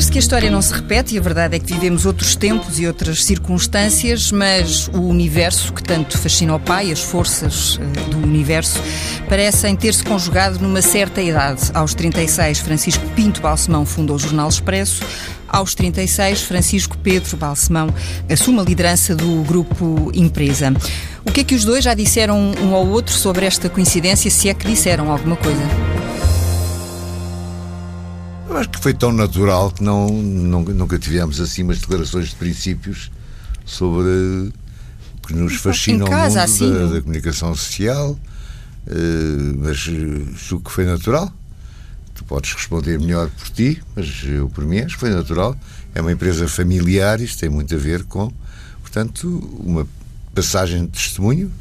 dizer-se que a história não se repete e a verdade é que vivemos outros tempos e outras circunstâncias, mas o universo que tanto fascina o pai, as forças uh, do universo, parecem ter-se conjugado numa certa idade. Aos 36, Francisco Pinto Balsemão fundou o Jornal Expresso. Aos 36, Francisco Pedro Balsemão assume a liderança do grupo Empresa. O que é que os dois já disseram um ao outro sobre esta coincidência, se é que disseram alguma coisa? Eu acho que foi tão natural que não, nunca, nunca tivemos assim umas declarações de princípios sobre que nos fascina o mundo assim, da, da, comunicação social, uh, mas julgo que foi natural. Tu podes responder melhor por ti, mas eu por mim acho que foi natural. É uma empresa familiar, isto tem muito a ver com, portanto, uma passagem de testemunho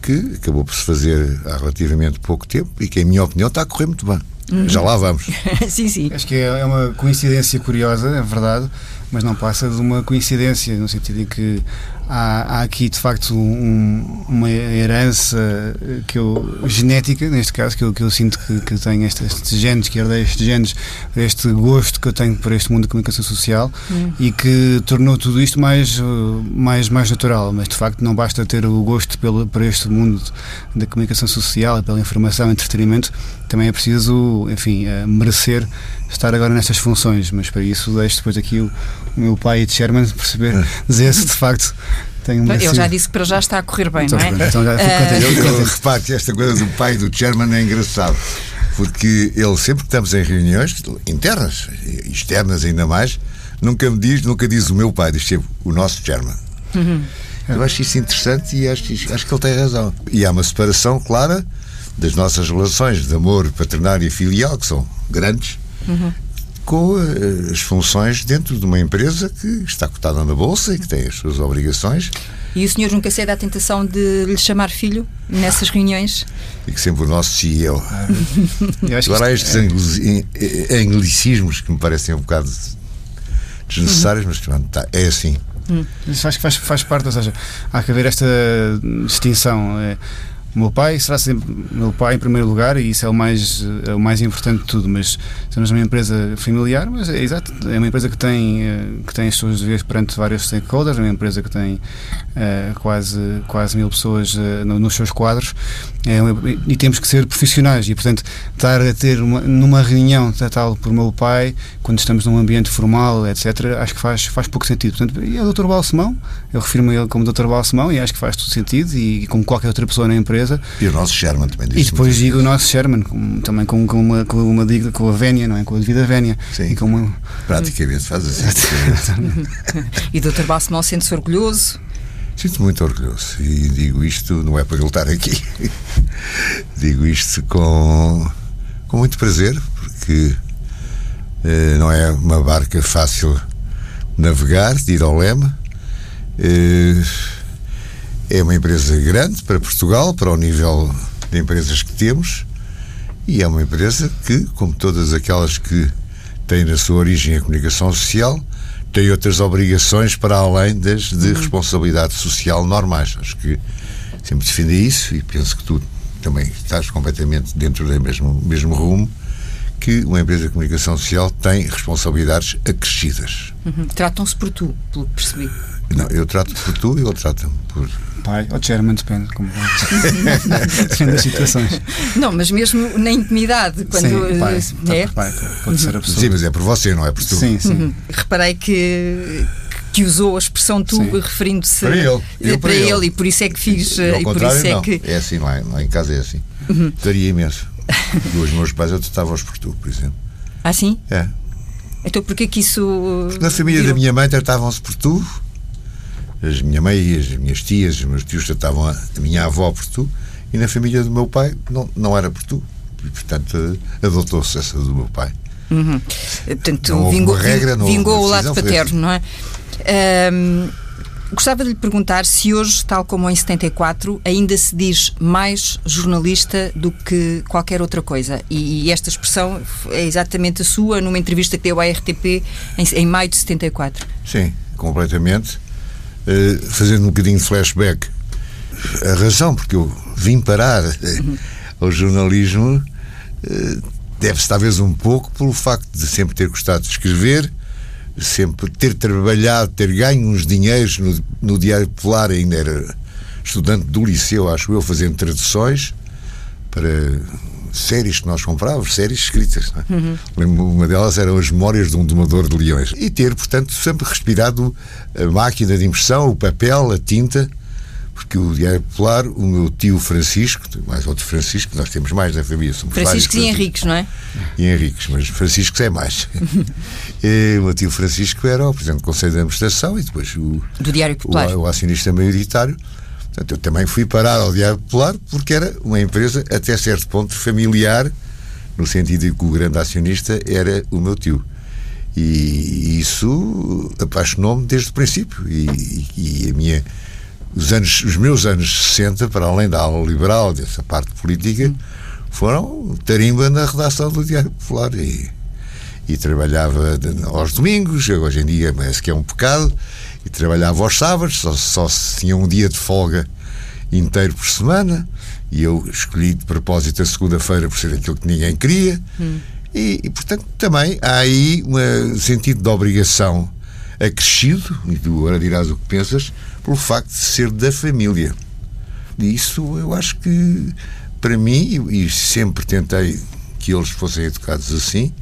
que acabou por se fazer há relativamente pouco tempo e que, em minha opinião, está a correr muito bem. Uhum. Já lá vamos. sim, sim. Acho que é, é uma coincidência curiosa, é verdade, mas não passa de uma coincidência, no sentido em que há, há aqui de facto um, uma herança que eu, genética, neste caso, que eu, que eu sinto que, que tenho estes, estes genes, que herdei estes genes, este gosto que eu tenho por este mundo da comunicação social hum. e que tornou tudo isto mais, mais, mais natural. Mas de facto não basta ter o gosto pelo, por este mundo da comunicação social, pela informação e entretenimento, também é preciso, enfim, eh, merecer estar agora nestas funções, mas para isso deixo depois aqui o, o meu pai de Sherman perceber, dizer se de facto tenho um Ele já disse que para já está a correr bem, então, não é? Então já fico uh... contente. Eu, eu reparo que esta coisa do pai do Sherman é engraçado. Porque ele, sempre que estamos em reuniões internas, externas ainda mais, nunca me diz, nunca diz o meu pai, diz sempre o nosso Sherman. Uhum. Eu acho isso interessante e acho, acho que ele tem razão. E há uma separação clara das nossas relações de amor paternário e filial, que são grandes, uhum. com eh, as funções dentro de uma empresa que está cotada na Bolsa e que tem as suas obrigações. E o senhor nunca cede à tentação de lhe chamar filho nessas reuniões? E que sempre o nosso CEO. Agora há estes é... anglicismos que me parecem um bocado desnecessários, uhum. mas pronto, tá, é assim. Hum. Isso acho que faz, faz parte, ou seja, há que haver esta distinção. É, o meu pai será sempre meu pai em primeiro lugar e isso é o mais, é o mais importante de tudo. Mas somos uma empresa familiar, mas é exato, é uma empresa que tem, eh, que tem as suas deveres perante vários stakeholders, é uma empresa que tem uh, quase, quase mil pessoas uh, nos seus quadros é e temos que ser profissionais e, portanto, estar a ter uma, numa reunião tal por meu pai, quando estamos num ambiente formal, etc., acho que faz, faz pouco sentido. Portanto, e é o Dr. Balsemão, eu refiro-me a ele como Dr. Balsemão e acho que faz todo sentido e, e como qualquer outra pessoa na empresa. E o nosso Sherman também E depois digo o nosso Sherman, com, também com, com, uma, com uma com a vénia, não é? Com a devida vénia. Sim. Uma... Praticamente faz assim. e o Dr. Balsemão sente-se orgulhoso? Sinto muito orgulhoso e digo isto, não é para ele estar aqui, digo isto com, com muito prazer, porque eh, não é uma barca fácil navegar, de ir ao leme. Eh, é uma empresa grande para Portugal, para o nível de empresas que temos, e é uma empresa que, como todas aquelas que têm na sua origem a comunicação social, tem outras obrigações para além das de uhum. responsabilidade social normais. Acho que sempre defendi isso e penso que tu também estás completamente dentro do mesmo, mesmo rumo que uma empresa de comunicação social tem responsabilidades acrescidas. Uhum. Tratam-se por tu, pelo que percebi. Não, eu trato por tu e ele trata-me por. Pai ou chairman, depende. Como... depende das situações. Não, mas mesmo na intimidade, quando. Sim, pai, é? pai, pode ser a pessoa. Sim, mas é por você, não é por tu. Sim, sim. Uhum. Reparei que que usou a exprão tu referindo-se para ele, para, para ele. ele. e por isso é que fiz e, e por isso é não. que é assim lá, lá em casa é assim uhum. daria imenso os meus pais eu tratava-os por tu por exemplo ah sim? é então porquê que isso na família virou? da minha mãe tratavam-se por tu as minha mãe as minhas tias, os meus tios tratavam a, a minha avó por tu, e na família do meu pai não, não era por tu. E, portanto, adotou-se essa do meu pai. Uhum. Portanto, vingou, regra, não vingou o lado paterno, não é? Um, gostava de lhe perguntar se hoje, tal como em 74, ainda se diz mais jornalista do que qualquer outra coisa. E, e esta expressão é exatamente a sua numa entrevista que deu à RTP em, em maio de 74. Sim, completamente. Eh, fazendo um bocadinho de flashback, a razão porque eu vim parar uhum. ao jornalismo uh, deve-se talvez um pouco pelo facto de sempre ter gostado de escrever, sempre ter trabalhado, ter ganho uns dinheiros no, no Diário Popular, ainda era estudante do liceu, acho eu, fazendo traduções para séries que nós comprávamos, séries escritas. É? Uhum. Uma delas eram as Memórias de um Domador de Leões. E ter, portanto, sempre respirado a máquina de impressão, o papel, a tinta, porque o Diário Popular, o meu tio Francisco, mais outro Francisco, nós temos mais na família. Somos Francisco e Henriques, não é? E Henriques, mas Francisco é mais. e, o meu tio Francisco era o Presidente do Conselho de Administração e depois o, do Diário Popular. O, o acionista maioritário. Portanto, eu também fui parado ao Diário Popular porque era uma empresa, até certo ponto, familiar, no sentido de que o grande acionista era o meu tio. E isso apaixonou-me desde o princípio. E, e, e, a minha, os, anos, os meus anos 60, para além da aula liberal, dessa parte política, foram tarimba na redação do Diário Popular. E, e trabalhava aos domingos, hoje em dia parece que é um pecado, e trabalhava aos sábados, só, só tinha um dia de folga inteiro por semana, e eu escolhi de propósito a segunda-feira por ser aquilo que ninguém queria, hum. e, e, portanto também há aí um sentido de obrigação acrescido, e tu agora dirás o que pensas, pelo facto de ser da família. E isso eu acho que, para mim, e sempre tentei que eles fossem educados assim,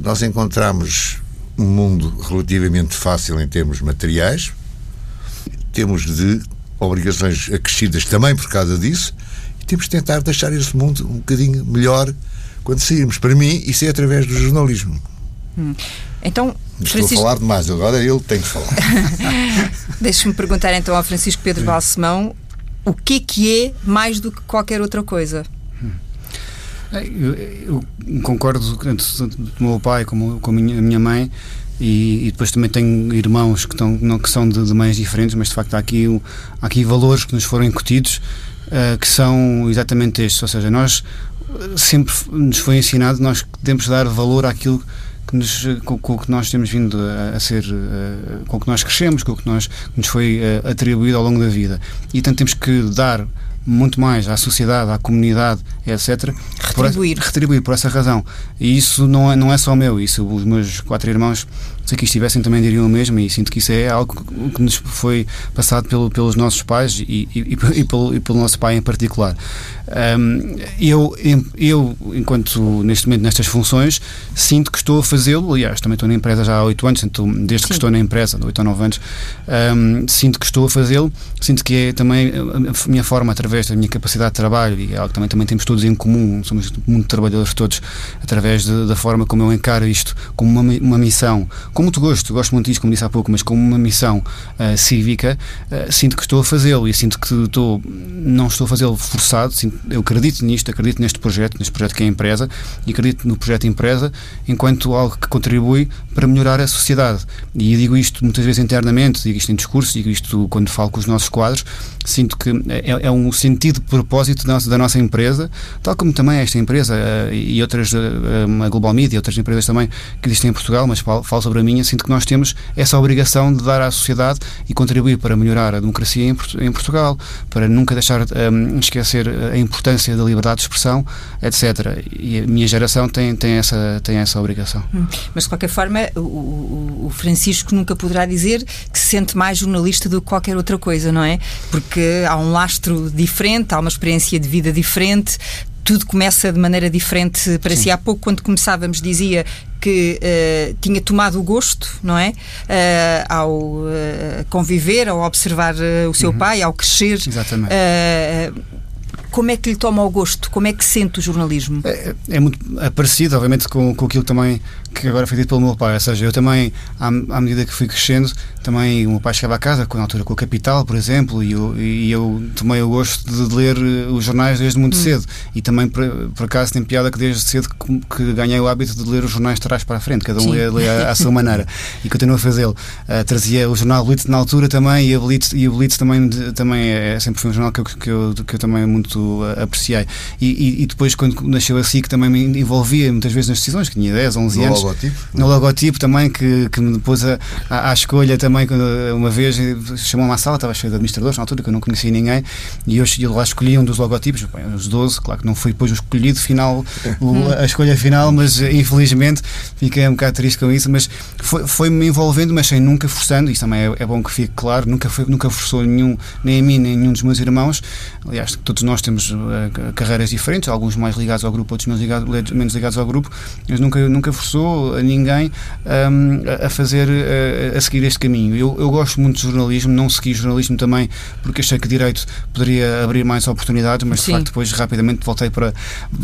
nós encontramos um mundo relativamente fácil em termos materiais, temos de obrigações acrescidas também por causa disso, e temos de tentar deixar esse mundo um bocadinho melhor quando sairmos. Para mim, isso é através do jornalismo. Hum. Então, Estou Francisco... a falar demais, agora ele tem que falar. Deixe-me perguntar então ao Francisco Pedro Balsemão o que é que é mais do que qualquer outra coisa? Eu, concordo tanto do meu pai como com a minha, mãe. E, e, depois também tenho irmãos que, estão, não, que são de, de mães diferentes, mas de facto há aqui, há aqui valores que nos foram incutidos uh, que são exatamente estes. Ou seja, nós sempre nos foi ensinado nós devemos dar valor àquilo que nos, com, com, o que nós temos vindo a, a ser, uh, com o que nós crescemos, com o que, nós, que nos foi uh, atribuído ao longo da vida. E portanto temos que dar muito mais à sociedade, à comunidade, etc. Retribuir. Por, retribuir por essa razão. E isso não é, não é só meu, isso os meus quatro irmãos se aqui estivessem também diriam o mesmo e sinto que isso é algo que nos foi passado pelo, pelos nossos pais e, e, e, e pelo, pelo, nosso pai em particular. Um, eu, eu, enquanto neste momento nestas funções, sinto que estou a fazê-lo, aliás, também estou na empresa já há oito anos, sinto, desde Sim. que estou na empresa, há oito ou nove anos, um, sinto que estou a fazê-lo, sinto que é também a minha forma, através da minha capacidade de trabalho, e é algo que também, também temos todos em comum, somos muito trabalhadores todos, através de, da forma como eu encaro isto como uma, uma missão, com muito gosto, gosto muito disso, como disse há pouco, mas como uma missão uh, cívica, uh, sinto que estou a fazê-lo e sinto que estou, não estou a fazê-lo forçado, sinto, eu acredito nisto, acredito neste projeto, neste projeto que é a empresa, e acredito no projeto empresa enquanto algo que contribui para melhorar a sociedade. E digo isto muitas vezes internamente, digo isto em discurso, digo isto quando falo com os nossos quadros, sinto que é, é um sentido de propósito da nossa, da nossa, empresa, tal como também esta empresa uh, e outras, uh, a Global Media outras empresas também que existem em Portugal, mas falo, falo sobre a minha, sinto que nós temos essa obrigação de dar à sociedade e contribuir para melhorar a democracia em, em Portugal, para nunca deixar um, esquecer a importância da liberdade de expressão, etc. E a minha geração tem, tem, essa, tem essa obrigação. Hum. Mas, de qualquer forma, o, o, Francisco nunca poderá dizer que se sente mais jornalista do que qualquer outra coisa, não é? Porque há um lastro diferente, há uma experiência de vida diferente, tudo começa de maneira diferente para Sim. si. Há pouco, quando começávamos, dizia que uh, tinha tomado o gosto, não é? Uh, ao uh, conviver, ao observar o seu uhum. pai, ao crescer. Exatamente como é que lhe toma o gosto? Como é que sente o jornalismo? É, é muito é parecido, obviamente, com, com aquilo também que agora foi dito pelo meu pai. Ou seja, eu também, à, à medida que fui crescendo, também o meu pai chegava a casa, na altura com o Capital, por exemplo, e eu, e eu tomei o gosto de ler eh, os jornais desde muito hum. cedo. E também, por, por, acaso, tem piada que desde cedo que, que, ganhei o hábito de ler os jornais de trás para a frente, cada um lê, lê à, à, sua maneira. E continuo a fazê-lo. Uh, trazia o jornal Blitz na altura também, e, a Blitz, e o Blitz também, também é, sempre foi um jornal que eu, que eu, que eu também muito apreciei. E, e, e, depois, quando nasceu a SIC, também me envolvia muitas vezes nas decisões, que tinha 10, 11 anos, logotipo? No logotipo também, que, que me pôs a, à, à escolha também, uma vez chamou-me à sala, estava cheio de administradores na altura, que eu não conhecia ninguém, e eu, eu lá escolhi um dos logotipos, bem, os 12, claro que não foi depois o escolhido final, o, a escolha final, mas infelizmente fiquei um bocado triste com isso, mas foi-me foi envolvendo, mas sem nunca forçando, isso também é, é, bom que fique claro, nunca, foi, nunca forçou nenhum, nem a mim, nem nenhum dos meus irmãos, aliás, todos nós temos uh, carreiras diferentes, alguns mais ligados ao grupo, outros menos ligados, menos ligados ao grupo, mas nunca, nunca forçou a ninguém um, a fazer, a, a, seguir este caminho. Eu, eu gosto muito de jornalismo, não segui jornalismo também porque achei que direito poderia abrir mais oportunidades, mas de facto depois rapidamente voltei para,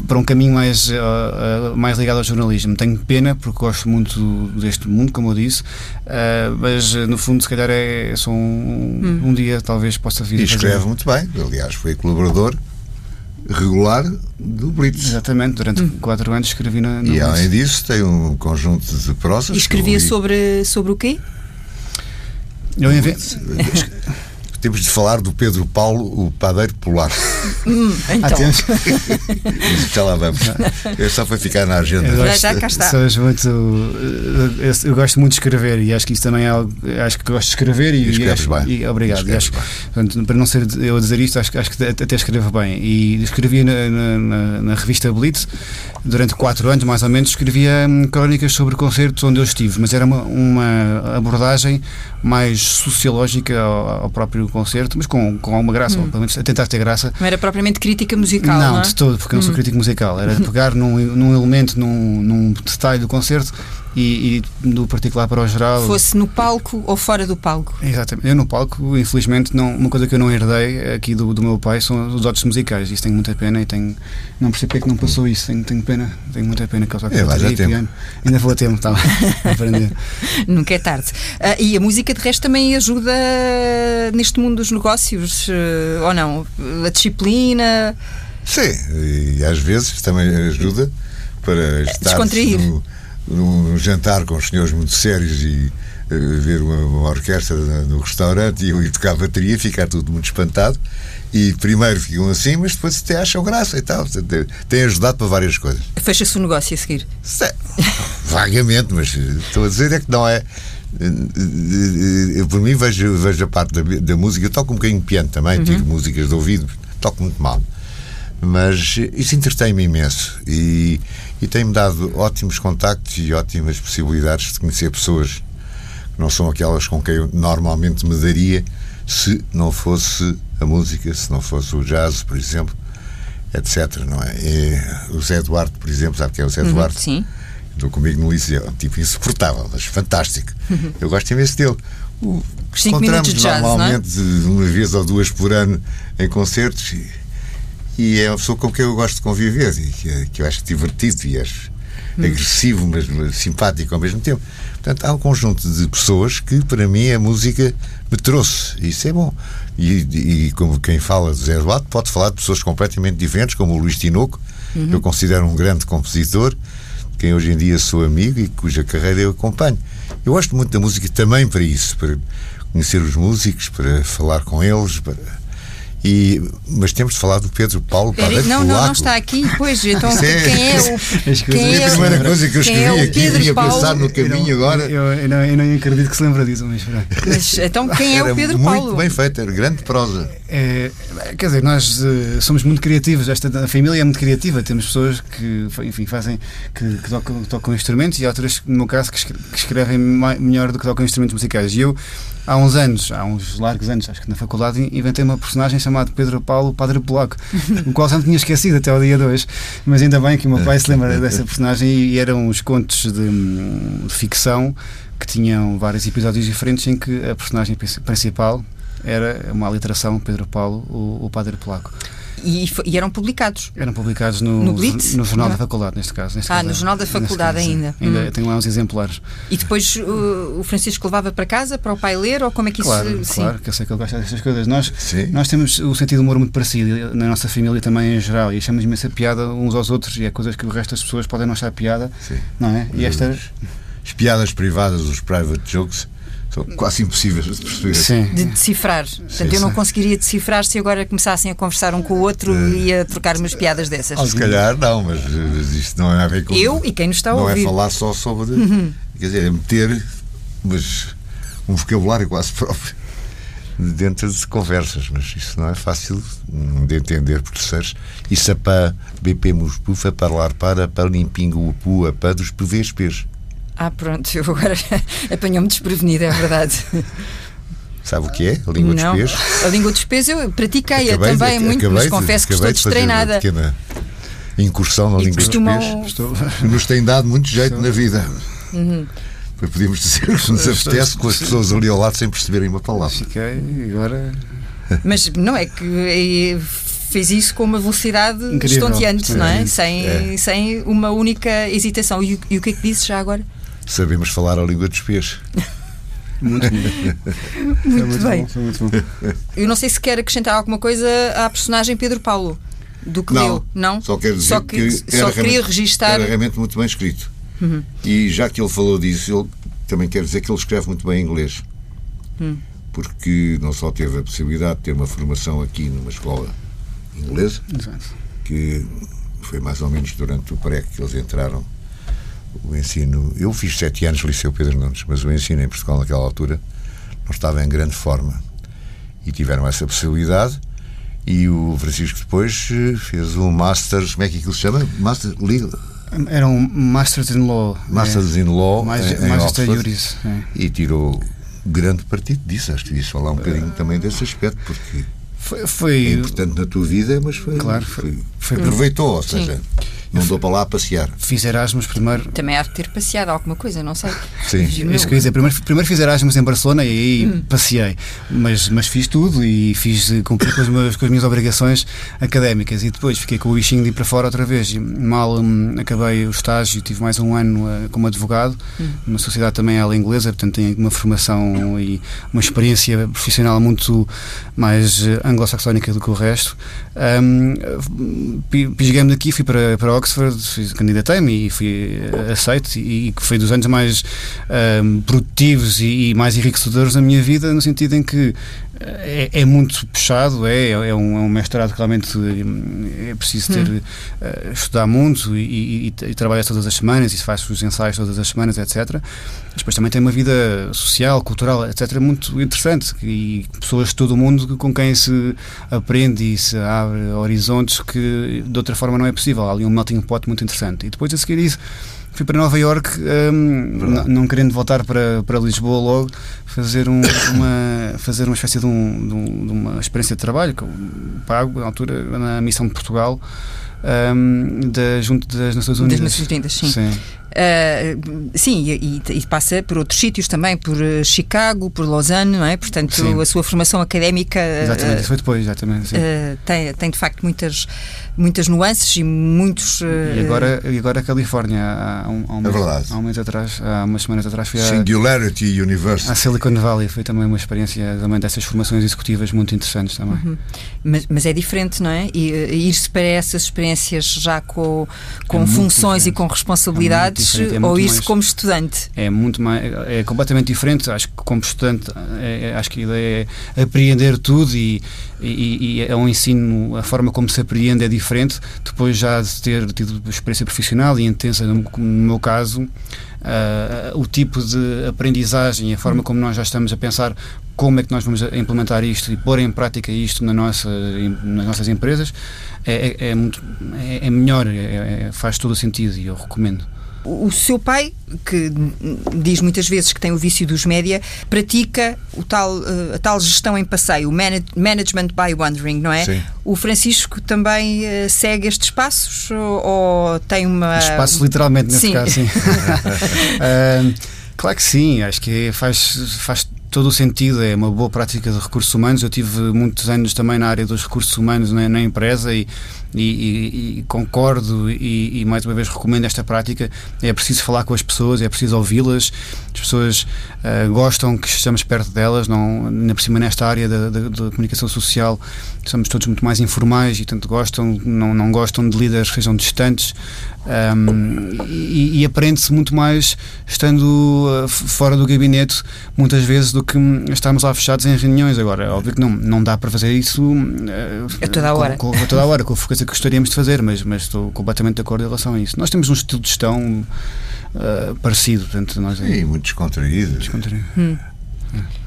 para um caminho mais, uh, uh, mais ligado ao jornalismo. Tenho pena porque gosto muito deste mundo, como eu disse, uh, mas no fundo, se calhar, é, é só um, hum. um dia talvez possa vir. E escreve muito bem, aliás, foi colaborador regular do Blitz. Exatamente, durante hum. quatro anos escrevi na. E além disso, tem um conjunto de prosas. E escrevia sobre, sobre o quê? Eu invento. Temos de falar do Pedro Paulo, o padeiro polaco. Hum, então. Já lá vamos. Eu só para ficar na agenda. Eu gosto, já cá está. muito, eu, eu, gosto muito de escrever e acho que isso também é algo. Acho que gosto de escrever e, e, acho, bem. e obrigado. E acho, portanto, para não ser eu a dizer isto, acho, acho que até escrevo bem. E escrevi na, na, na, na revista Blitz durante quatro anos, mais ou menos, escrevia hum, crónicas sobre concertos onde eu estive, mas era uma, uma abordagem mais sociológica ao, ao próprio concerto, mas com, com alguma graça, hum. ou pelo menos a tentar ter graça. Não era propriamente crítica musical, não? Não, de todo, porque eu não sou hum. crítico musical. Era pegar num, num elemento, num, num detalhe do concerto e, e, do particular para o geral. Fosse no palco ou fora do palco? Exatamente. Eu no palco, infelizmente, não, uma coisa que eu não herdei aqui do, do meu pai são os dotes musicais. Isso tenho muita pena e tenho, não percebo porque é que não passou isso. Tenho, tenho pena, tenho muita pena que eu toque é, bateria piano. Ainda vou a tempo, tá, a aprender. Nunca é tarde. Uh, e a música, de resto, também ajuda neste mundo dos negócios, uh, ou não? A disciplina. Sim, e às vezes também ajuda para estar no, num jantar com os senhores muito sérios e uh, ver uma, uma, orquestra no restaurante e eu ir tocar a bateria, ficar tudo muito espantado. E primeiro ficam assim, mas depois até acham graça e tal. Tem ajudado para várias coisas. Fecha-se o negócio a seguir? Vagamente, mas estou a dizer é que não é. Eu, por mim, vejo, vejo a parte da, da música. Eu toco um bocadinho de piano também, uhum. tiro músicas de ouvido, toco muito mal. Mas isso entretém-me imenso. E e tem-me dado ótimos contactos e ótimas possibilidades de conhecer pessoas que não são aquelas com quem eu normalmente me daria se não fosse a música, se não fosse o jazz, por exemplo, etc. Não é? E o Zé Duarte, por exemplo, sabe quem é o Zé uhum, Duarte? Sim. Estou comigo no liceu, é um tipo insuportável, mas fantástico. Uhum. Eu gosto imenso dele. O, encontramos jazz, normalmente é? uma vez ou duas por ano em concertos e e é uma pessoa com quem eu gosto de conviver e que, que eu acho divertido e acho hum. agressivo, mas simpático ao mesmo tempo. Portanto, há um conjunto de pessoas que, para mim, a música me trouxe. Isso é bom. E, e como quem fala de Zé Eduardo, pode falar de pessoas completamente diferentes, como o Luís Tinoco, uhum. eu considero um grande compositor, quem hoje em dia sou amigo e cuja carreira eu acompanho. Eu gosto muito da música também para isso, para conhecer os músicos, para falar com eles, para e, mas temos de falar do Pedro Paulo Padeiro Não, não, não está aqui. Pois, então é, quem é o. Quem é a primeira coisa que eu escrevi é aqui e ia pensar no caminho eu não, agora. Eu, eu, não, eu não acredito que se lembra disso, mas, mas então quem é o Pedro muito Paulo? Muito bem feito, era grande prosa. É, quer dizer, nós uh, somos muito criativos, esta a família é muito criativa, temos pessoas que, enfim, fazem, que, que tocam, tocam, instrumentos e outras, no meu caso, que escrevem melhor do que tocam instrumentos musicais. E eu há uns anos, há uns largos anos, acho que na faculdade, inventei uma personagem chamada Pedro Paulo Padre Polaco, o qual já não tinha esquecido até o dia 2. Mas ainda bem que o meu pai se lembra dessa personagem e eram uns contos de, de ficção que tinham vários episódios diferentes em que a personagem principal era uma aliteração Pedro Paulo, o, o Padre Polaco. E, e, eram publicados? Eram publicados no, no, Blitz? no Jornal da Faculdade, neste caso. Neste ah, caso, no Jornal da Faculdade caso, ainda. Ainda hum. tenho lá uns exemplares. E depois uh, o Francisco levava para casa para o pai ler ou como é que claro, isso. Claro, que eu sei que ele gosta dessas coisas. Nós, nós temos o sentido de humor muito parecido na nossa família também em geral e achamos imensa piada uns aos outros e é coisas que o resto das pessoas podem não achar piada. Sim. Não é? E estas. As piadas privadas, os private jokes são quase impossíveis de perceber. Sim. De decifrar. Portanto, eu não conseguiria decifrar se agora começassem a conversar um com o outro e a trocar umas piadas dessas. Se calhar não, mas isto não é a ver com. Eu e quem nos está a Não é ouvir. falar só sobre. Quer dizer, é meter mas, um vocabulário quase próprio dentro de conversas, mas isso não é fácil de entender por terceiros. Isso é para BP Muspufa, falar para, para limpingo o pua, para dos PVSPs. Ah, pronto, eu agora apanhou-me desprevenida, é verdade. Sabe o que é? A língua não, dos pés? a língua dos pés eu pratiquei-a Acabei de- também muito, acabei mas de- confesso que acabei estou uma destreinada. pequena incursão na E língua costumam. dos pés. Estou... Nos tem dado muito jeito na vida. Uhum. Podíamos dizer que nos apetece com as pessoas ali ao lado sem perceberem uma palavra. Fiquei agora. Mas não é que fez isso com uma velocidade Incrível, estonteante, não é? estonteante. Sem, É. sem uma única hesitação. E, o- e o que é que disse já agora? Sabemos falar a língua dos pés. Muito, Muito, muito bem. bom, foi muito bom. Eu não sei se quer acrescentar alguma coisa à personagem Pedro Paulo do que leu. Não? Só quero dizer Só que- que só era queria realmente- registar- Era realmente muito bem escrito. E já que ele falou disso, ele também quer dizer que ele escreve muito bem inglês. Porque não só teve a possibilidade de ter uma formação aqui numa escola inglesa, Exato. que foi mais ou menos durante o pré que eles entraram o ensino. Eu fiz sete anos no Liceu Pedro Nunes, mas o ensino em Portugal naquela altura não estava em grande forma. E tiveram essa possibilidade. E o Francisco depois eh, fez um Masters, como é que aquilo se chama? Master Legal. Era um Masters in Law. Masters in Law Mais, em, em Magister Oxford, Juris. é. e tirou grande partido disso. Acho que devias falar um bocadinho também desse aspecto, porque Foi, é foi, importante na tua vida, mas foi. Claro, foi, foi- foi- aproveitou, ou seja, não dou para lá a passear. fiz Erasmus primeiro. Também há de ter passeado alguma coisa, não sei. Sim. Imagino Isso que eu ia dizer, primeiro, primeiro fiz Erasmus em Barcelona e aí Hum. passei. Mas, mas fiz tudo e fiz eh, cumpri com as, meus- com as minhas obrigações académicas. E depois fiquei com o bichinho de ir para fora outra vez. E mal hum, acabei o estágio, tive mais um ano eh, como advogado, Hum. numa sociedade também ela inglesa, portanto tenho uma formação e uma experiência profissional muito mais eh, anglo-saxónica do que o resto. Um, pi- Pisguei-me daqui, fui para, para Oxford, candidatei-me e fui eh, aceito. E, e foi dos anos mais um, produtivos e, e mais enriquecedores da minha vida, no sentido em que é, é muito puxado, é, é, um, é um mestrado que realmente hum, é preciso ter, eh, estudar muito e, e, e, trabalhar todas as semanas e se faz os ensaios todas as semanas, etc. Mas depois também tem uma vida social, cultural, etc. muito interessante e pessoas de todo o mundo com quem se aprende e se abre horizontes que de outra forma não é possível. Há ali um melting pot muito interessante. E depois a seguir isso fui para Nova York, não, não querendo voltar para, para Lisboa logo, fazer, um, uma, fazer uma espécie de, um, de, um- de uma experiência de trabalho que eu pago na altura na missão de Portugal. hum, da, junto das Nações Unidas. Nações Unidas, sim. Uh, sim, e, e- e passa por outros sítios também, por uh, Chicago, por Lausanne, não é? Portanto, Sim. a sua formação académica uh, Exatamente, uh, isso foi depois, exatamente. sim. uh, tem, tem de facto muitas, muitas nuances e muitos. uh, E agora, e agora a Califórnia, há um, há um É mês, há um mês atrás, há umas semanas atrás, fui à, Singularity University. Silicon Valley. Foi também uma experiência também dessas formações executivas muito interessantes também. Mas, mas é diferente, não é? E, ir-se para essas experiências já com, com muito funções e diferente. com responsabilidades diferente, é ou ir-se mais- como estudante. É muito mais, é completamente diferente. Acho que como estudante, é- é- acho que a ideia é apreender tudo e, e, e é um ensino, a forma como se apreende é diferente. Depois já de ter tido experiência profissional e intensa, no, no meu caso, ah, o tipo de aprendizagem, a forma como nós já estamos a pensar como é que nós vamos implementar isto e pôr em prática isto na nossa, nas nossas empresas é, é, é muito é, é melhor, é- é- faz todo o sentido e eu recomendo. O seu pai, que diz muitas vezes que tem o vício dos média, pratica o tal, eh, a tal gestão em passeio, o mana- management by wandering, não é? Sim. O Francisco também eh, segue estes passos ou, tem uma. Espaço literalmente nesse sim. caso, sim. Ah, claro que sim, acho que faz, faz todo o sentido, é uma boa prática de recursos humanos. Eu tive muitos anos também na área dos recursos humanos na, na empresa e, e- e- e concordo e, e mais uma vez recomendo esta prática. É preciso falar com as pessoas, é preciso ouvi-las. As pessoas ah, gostam que estejamos perto delas, não, ainda por cima nesta área da, da- da comunicação social somos todos muito mais informais e tanto gostam, não, não gostam de líderes que sejam distantes. Um, e, e aprende-se muito mais estando uh, fora do gabinete, muitas vezes, do que estarmos lá fechados em reuniões. Agora, é óbvio que não, não dá para fazer isso uh, a toda a hora. Com, com, a toda a hora, com a frequência que gostaríamos de fazer, mas, mas estou completamente de acordo em relação a isso. Nós temos um estilo de gestão uh, parecido, portanto, nós Sim, muito descontraído. descontraído. Hum.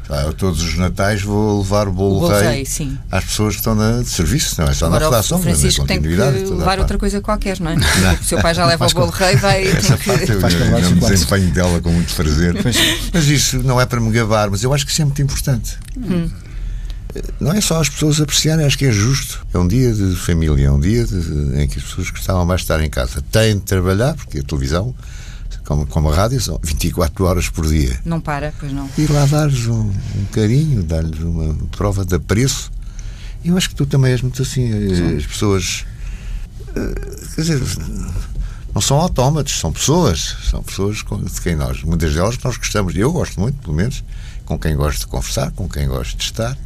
Ah, todos os natais vou levar o bolo, O bolo rei, rei, sim. às pessoas que estão na, de serviço, não é só na redação, mas na Francisco tem que continuidade. levar outra coisa qualquer, não é? Não. O seu pai já leva o bolo rei, vai. Essa tem parte que... eu Faz eu não me desempenho dela com muito prazer. Mas isso não é para me gabar, mas eu acho que isso é muito importante. Hum. Não é só as pessoas apreciarem, acho que é justo. É um dia de família, é um dia de- em que as pessoas gostavam mais de estar em casa. Têm de trabalhar, porque a televisão, como, como a rádio, são 24 horas por dia. Não para, pois não. Ir lá dar-lhes um, um carinho, dar-lhes uma prova de apreço. Eu acho que tu também és muito assim. eh, As pessoas. eh, Quer dizer, não são autómatos, são pessoas. São pessoas de quem nós, muitas delas, nós gostamos. Eu gosto muito, pelo menos, com quem gosto de conversar, com quem gosto de estar.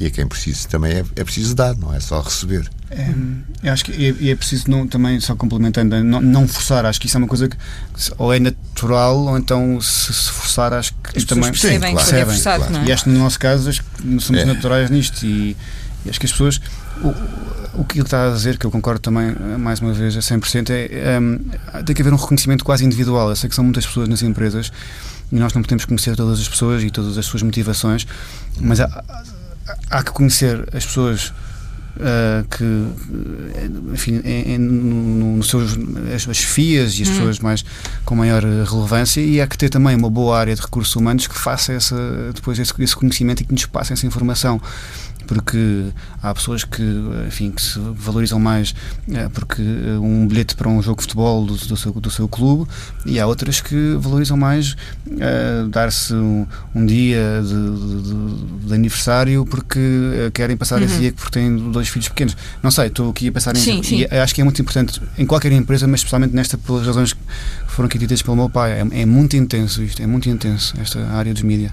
E a quem preciso também é, é preciso dar, não é só receber. É, eu acho que é, e é preciso não, também, só complementando, não, não forçar. Acho que isso é uma coisa que ou é natural ou então se, se forçar, acho que As também percebem claro. que é Percebem, forçado, claro. não E é? acho que no nosso caso acho que somos É. naturais nisto e, e acho que as pessoas o, o que ele está a dizer, que eu concordo também mais uma vez a 100% é ehm, tem que haver um reconhecimento quase individual. Eu sei que são muitas pessoas nas empresas e nós não podemos conhecer todas as pessoas e todas as suas motivações, mas há, há- que conhecer as pessoas eh, que enfim, em, em- no, no seus, as, as FIAs e as pessoas mais com maior relevância e há que ter também uma boa área de recursos humanos que faça essa, depois esse, esse conhecimento e que nos passe essa informação porque há pessoas que, enfim, que se valorizam mais eh, porque eh, um bilhete para um jogo de futebol do, do seu, do seu clube e há outras que valorizam mais eh, dar-se um, um dia de, de- de- aniversário porque querem passar esse dia porque têm dois filhos pequenos. Não sei, estou aqui a pensar em Sim, sim. acho que é muito importante em qualquer empresa, mas especialmente nesta pelas razões que foram aqui ditas pelo meu pai. É, é muito intenso isto, é muito intenso esta área dos mídias.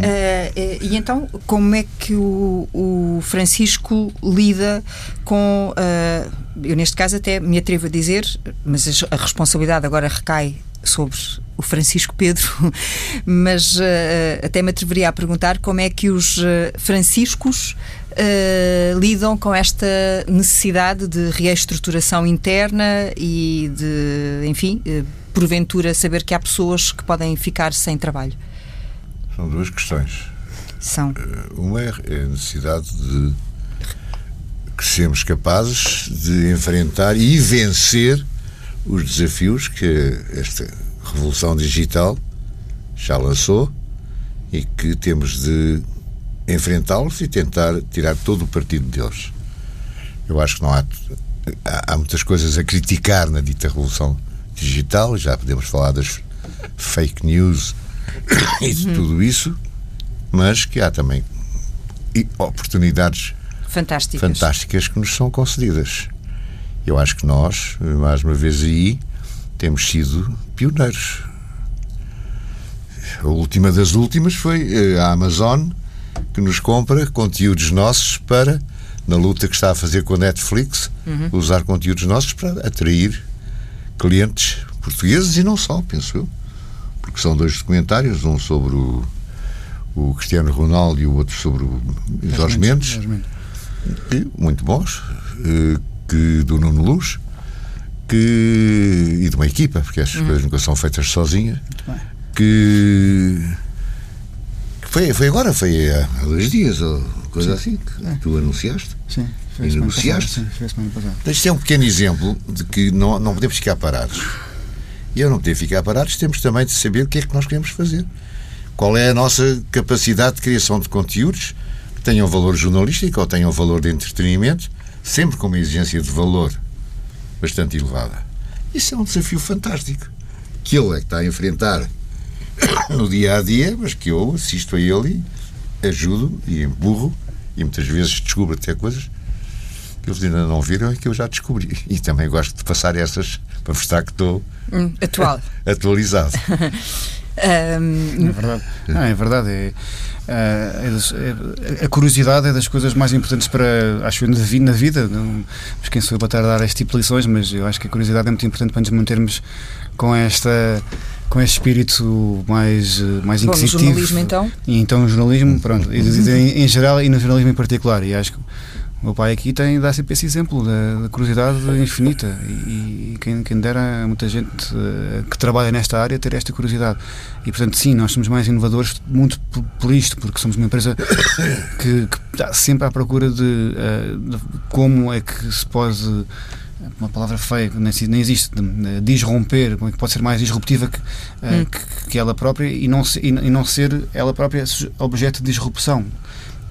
Eh, e então, como é que o, o Francisco lida com. eh, eu, neste caso, até me atrevo a dizer, mas a, responsabilidade agora recai sobre o Francisco Pedro, mas eh, até me atreveria a perguntar como é que os Franciscos eh, lidam com esta necessidade de reestruturação interna e de, enfim, eh, porventura saber que há pessoas que podem ficar sem trabalho. São duas questões. São. Uma é a necessidade de que sermos capazes de enfrentar e vencer os desafios que esta revolução digital já lançou e que temos de enfrentá-los e tentar tirar todo o partido deles. Eu acho que não há, há, há muitas coisas a criticar na dita revolução digital, já podemos falar das fake news e de tudo isso, mas que há também oportunidades Fantásticas. fantásticas que nos são concedidas. Eu acho que nós, mais uma vez aí, temos sido pioneiros. A última das últimas foi eh, a Amazon, que nos compra conteúdos nossos para, na luta que está a fazer com a Netflix, usar conteúdos nossos para atrair clientes portugueses e não só, penso eu. Porque são dois documentários, um sobre o, o Cristiano Ronaldo e o outro sobre o Jorge Mendes que- muito bons, eh, que do Nuno Luz, que, e de uma equipa, porque estas coisas nunca são feitas sozinhas, que, que foi, foi agora, foi há dois dias, ou coisa assim, que tu anunciaste. Sim, E a semana negociaste? passada. Sim, Isto é um pequeno exemplo de que não, não podemos ficar parados. E ao não poder ficar parados, temos também de saber o que é que nós queremos fazer. Qual é a nossa capacidade de criação de conteúdos que tenham valor jornalístico ou tenham valor de entretenimento, sempre com uma exigência de valor bastante elevada. Isso é um desafio fantástico. Que ele é que está a enfrentar no dia a dia, mas que eu assisto a ele ajudo e empurro e muitas vezes descubro até coisas que eles ainda não viram e que eu já descobri. E também gosto de passar essas para mostrar que estou Hum, atual. atualizado. Um... É verdade. Não, é verdade. É, é, é, a curiosidade é das coisas mais importantes para, acho eu, na vida. Não, mas quem sou eu para dar este tipo de lições, mas eu acho que a curiosidade é muito importante para nos mantermos com esta com este espírito mais, mais inquisitivo. Bom, jornalismo então? E então o jornalismo, pronto, em, em geral e no jornalismo em particular. E acho que o meu pai aqui tem, dá sempre esse exemplo da, da curiosidade infinita e, e quem, quem dera muita gente uh, que trabalha nesta área ter esta curiosidade. E portanto, sim, nós somos mais inovadores muito por, por isto, porque somos uma empresa que, que está sempre à procura de, uh, de como é que se pode uma palavra feia, nem, nem existe, de, disromper, como é que pode ser mais disruptiva que, eh, hum. que, que, ela própria e não, e, e não ser ela própria objeto de disrupção.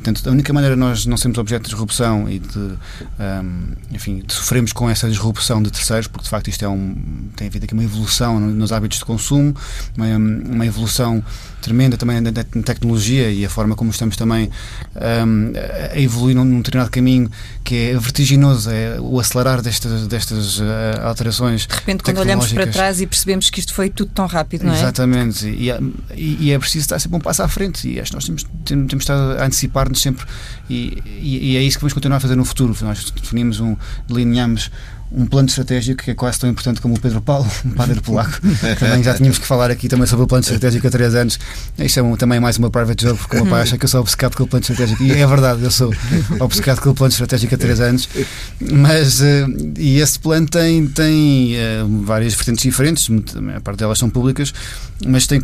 Portanto, a única maneira de nós não sermos objeto de disrupção e de, um, enfim, de sofrermos com essa disrupção de terceiros, porque de facto isto é um, tem havido aqui uma evolução nos hábitos de consumo, uma, uma evolução tremenda também na, tecnologia e a forma como estamos também um, a evoluir num, num determinado caminho que é vertiginoso, é o acelerar destas, destas uh, alterações. De repente, quando olhamos para trás e percebemos que isto foi tudo tão rápido, não é? Exatamente, e, e, e é preciso estar sempre um passo à frente, e acho que nós temos, temos, temos estado a antecipar nos sempre, e, e, e, é isso que vamos continuar a fazer no futuro. Nós definimos um, delineamos um plano estratégico que é quase tão importante como o Pedro Paulo, um padre polaco. também já tínhamos que falar aqui também sobre o plano estratégico há três anos. Isto é um, também mais uma private joke, porque o meu pai acha que eu sou obcecado pelo plano estratégico. E é verdade, eu sou obcecado pelo plano estratégico há três anos. Mas, uh, e esse plano tem, tem uh, várias vertentes diferentes, a parte delas são públicas, mas tem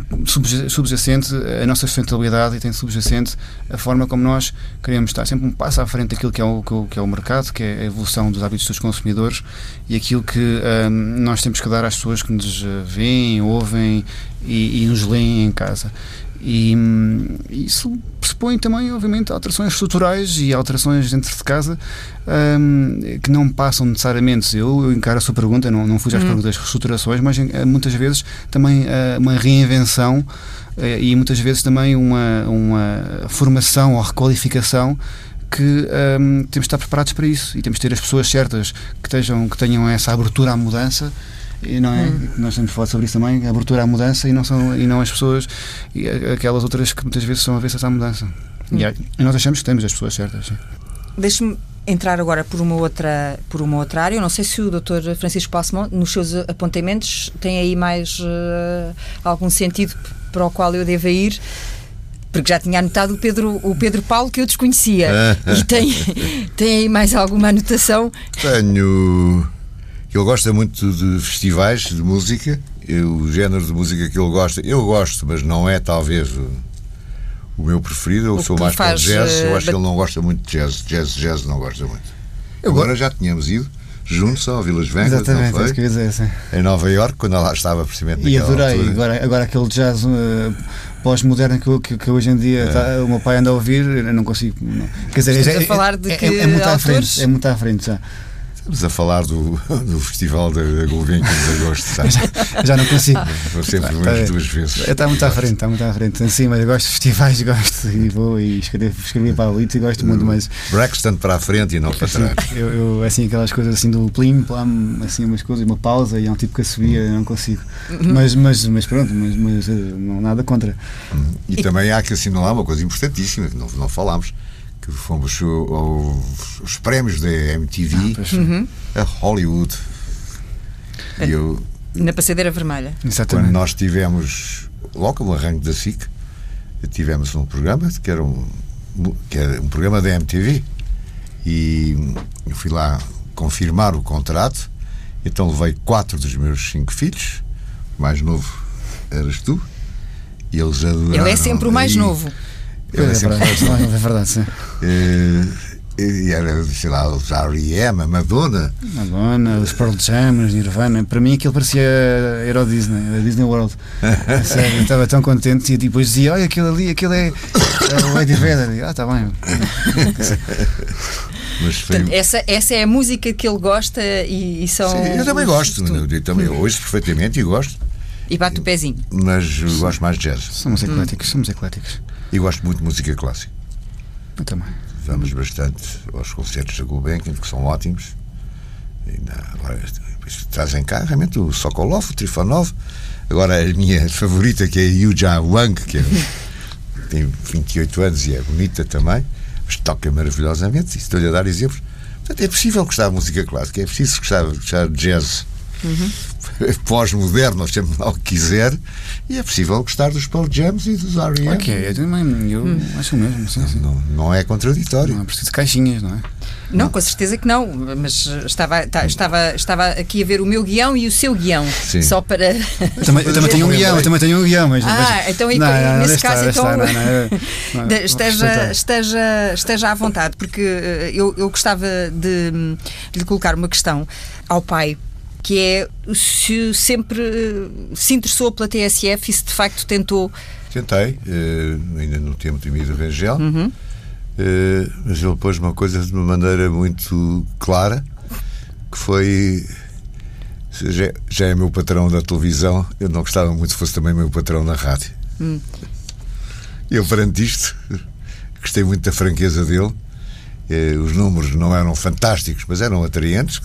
subjacente a nossa sustentabilidade e tem subjacente a forma como nós queremos estar sempre um passo à frente daquilo que é o, que é o mercado, que é a evolução dos hábitos dos consumidores e aquilo que um, nós temos que dar às pessoas que nos eh, veem, ouvem e, e nos leem em casa. E hum, isso pressupõe também, obviamente, alterações estruturais e alterações dentro de casa um, que não passam necessariamente. Eu, eu encaro a sua pergunta, não, não fui às hum. perguntas de reestruturações, mas eh, muitas vezes também uh, uma reinvenção uh, e muitas vezes também uma, uma formação ou requalificação que um, temos de estar preparados para isso e temos de ter as pessoas certas que, estejam, que tenham essa abertura à mudança e não é? Hum. Nós temos falado sobre isso também, abertura à mudança e não, são, e não as pessoas, e aquelas outras que muitas vezes são avessas à mudança. Hum. E, nós achamos que temos as pessoas certas. Deixe-me entrar agora por uma outra por uma outra área. Eu não sei se o Dr. Francisco Passamon, nos seus apontamentos, tem aí mais uh, algum sentido para o qual eu deva ir porque já tinha anotado o Pedro, o Pedro Paulo que eu desconhecia. e tem, tem aí mais alguma anotação? Tenho. Ele gosta muito de festivais de música. O género de música que ele gosta, eu gosto, mas não é talvez o, o meu preferido. Eu o sou mais para jazz. Eu acho que ele não gosta muito de jazz. Jazz, jazz não gosta muito. Eu Agora já tínhamos ido juntos ao Vilas Vegas, Exatamente, não foi? É que dizer, sim. Em Nova York, quando ela estava precisamente E adorei, agora, agora aquele jazz uh, pós-moderno que, que, que, hoje em dia é. tá, o meu pai anda a ouvir, eu não consigo. Não. Quer dizer, é, a falar de é, que é, é muito autores? à frente, é muito à frente já. Estamos a falar do, do Festival da Gulbenkian de agosto, sabe? já, já não consigo. Vou sempre tá, tá, duas vezes. Está muito à frente, está muito à frente. Sim, mas eu gosto de festivais, gosto e vou e escrevi, escrevi para a Elite e gosto muito, mas. Braxton para a frente e não para trás. Eu, eu, assim, aquelas coisas assim do plim, plam, assim, umas coisas, uma pausa e é um tipo que subia, eu não consigo. Uhum. Mas, mas, mas pronto, mas, mas eh, não nada contra. E, e também há que assinalar uma coisa importantíssima que não, não falámos que fomos aos prémios da MTV ah, uhum. a Hollywood. E eu, Na passadeira vermelha. Exatamente. Quando nós tivemos, logo no arranque da SIC, tivemos um programa que era um, que era um programa da MTV e eu fui lá confirmar o contrato. Então levei quatro dos meus cinco filhos, o mais novo eras tu, e eles adoraram. Ele é sempre o mais e, novo. É, é, verdade, é verdade, sim. E era, sei lá, os R.E.M., a Madonna. Madonna, os Pearl Jam, os Nirvana. Para mim aquilo parecia Euro Disney, a Disney World. Sério, eu estava tão contente e depois dizia: Olha, aquilo ali, aquilo é, é o Lady Vader. Ah, está bem. Mas foi... Portanto, essa, essa é a música que ele gosta e, e são. Sim, eu também gosto, eu também ouço perfeitamente e gosto. E bate o pezinho. Mas gosto mais de jazz. Somos ecléticos, hum. somos ecléticos. E gosto muito de música clássica. Eu também. Vamos bastante aos concertos da Gulbenkian, que são ótimos. Ainda, agora, trazem cá realmente o Sokolov, o Trifonov. Agora a minha favorita, que é a Yu Jia Wang, que é, tem 28 anos e é bonita também, mas toca maravilhosamente. E estou-lhe a dar exemplos. Portanto, é possível gostar de música clássica, é preciso gostar, gostar de jazz. Uhum. Pós-moderno, chame lá o que quiser, e é possível gostar dos Paul Jams e dos R.E.M. Ok, eu também eu hum. acho mesmo. Sim, sim. Não, não é contraditório. Não é preciso de caixinhas, não é? Não, com certeza que não, mas estava, tá, estava, estava aqui a ver o meu guião e o seu guião, Sim. só para. Eu também, eu também tenho um guião, eu também tenho um guião, mas. Ah, mas... então não, não, nesse caso, então. Não, esteja, esteja, esteja à vontade, porque eh, eu, eu gostava de, de lhe colocar uma questão ao pai que é se sempre eh, se interessou pela TSF e se de facto tentou. Tentei, uh, ainda no tempo do Emílio Rangel. Uhum eh, mas ele pôs uma coisa de uma maneira muito clara que foi já, já é meu patrão da televisão eu não gostava muito se fosse também meu patrão na rádio hum. eu perante isto gostei muito da franqueza dele eh, os números não eram fantásticos mas eram atraentes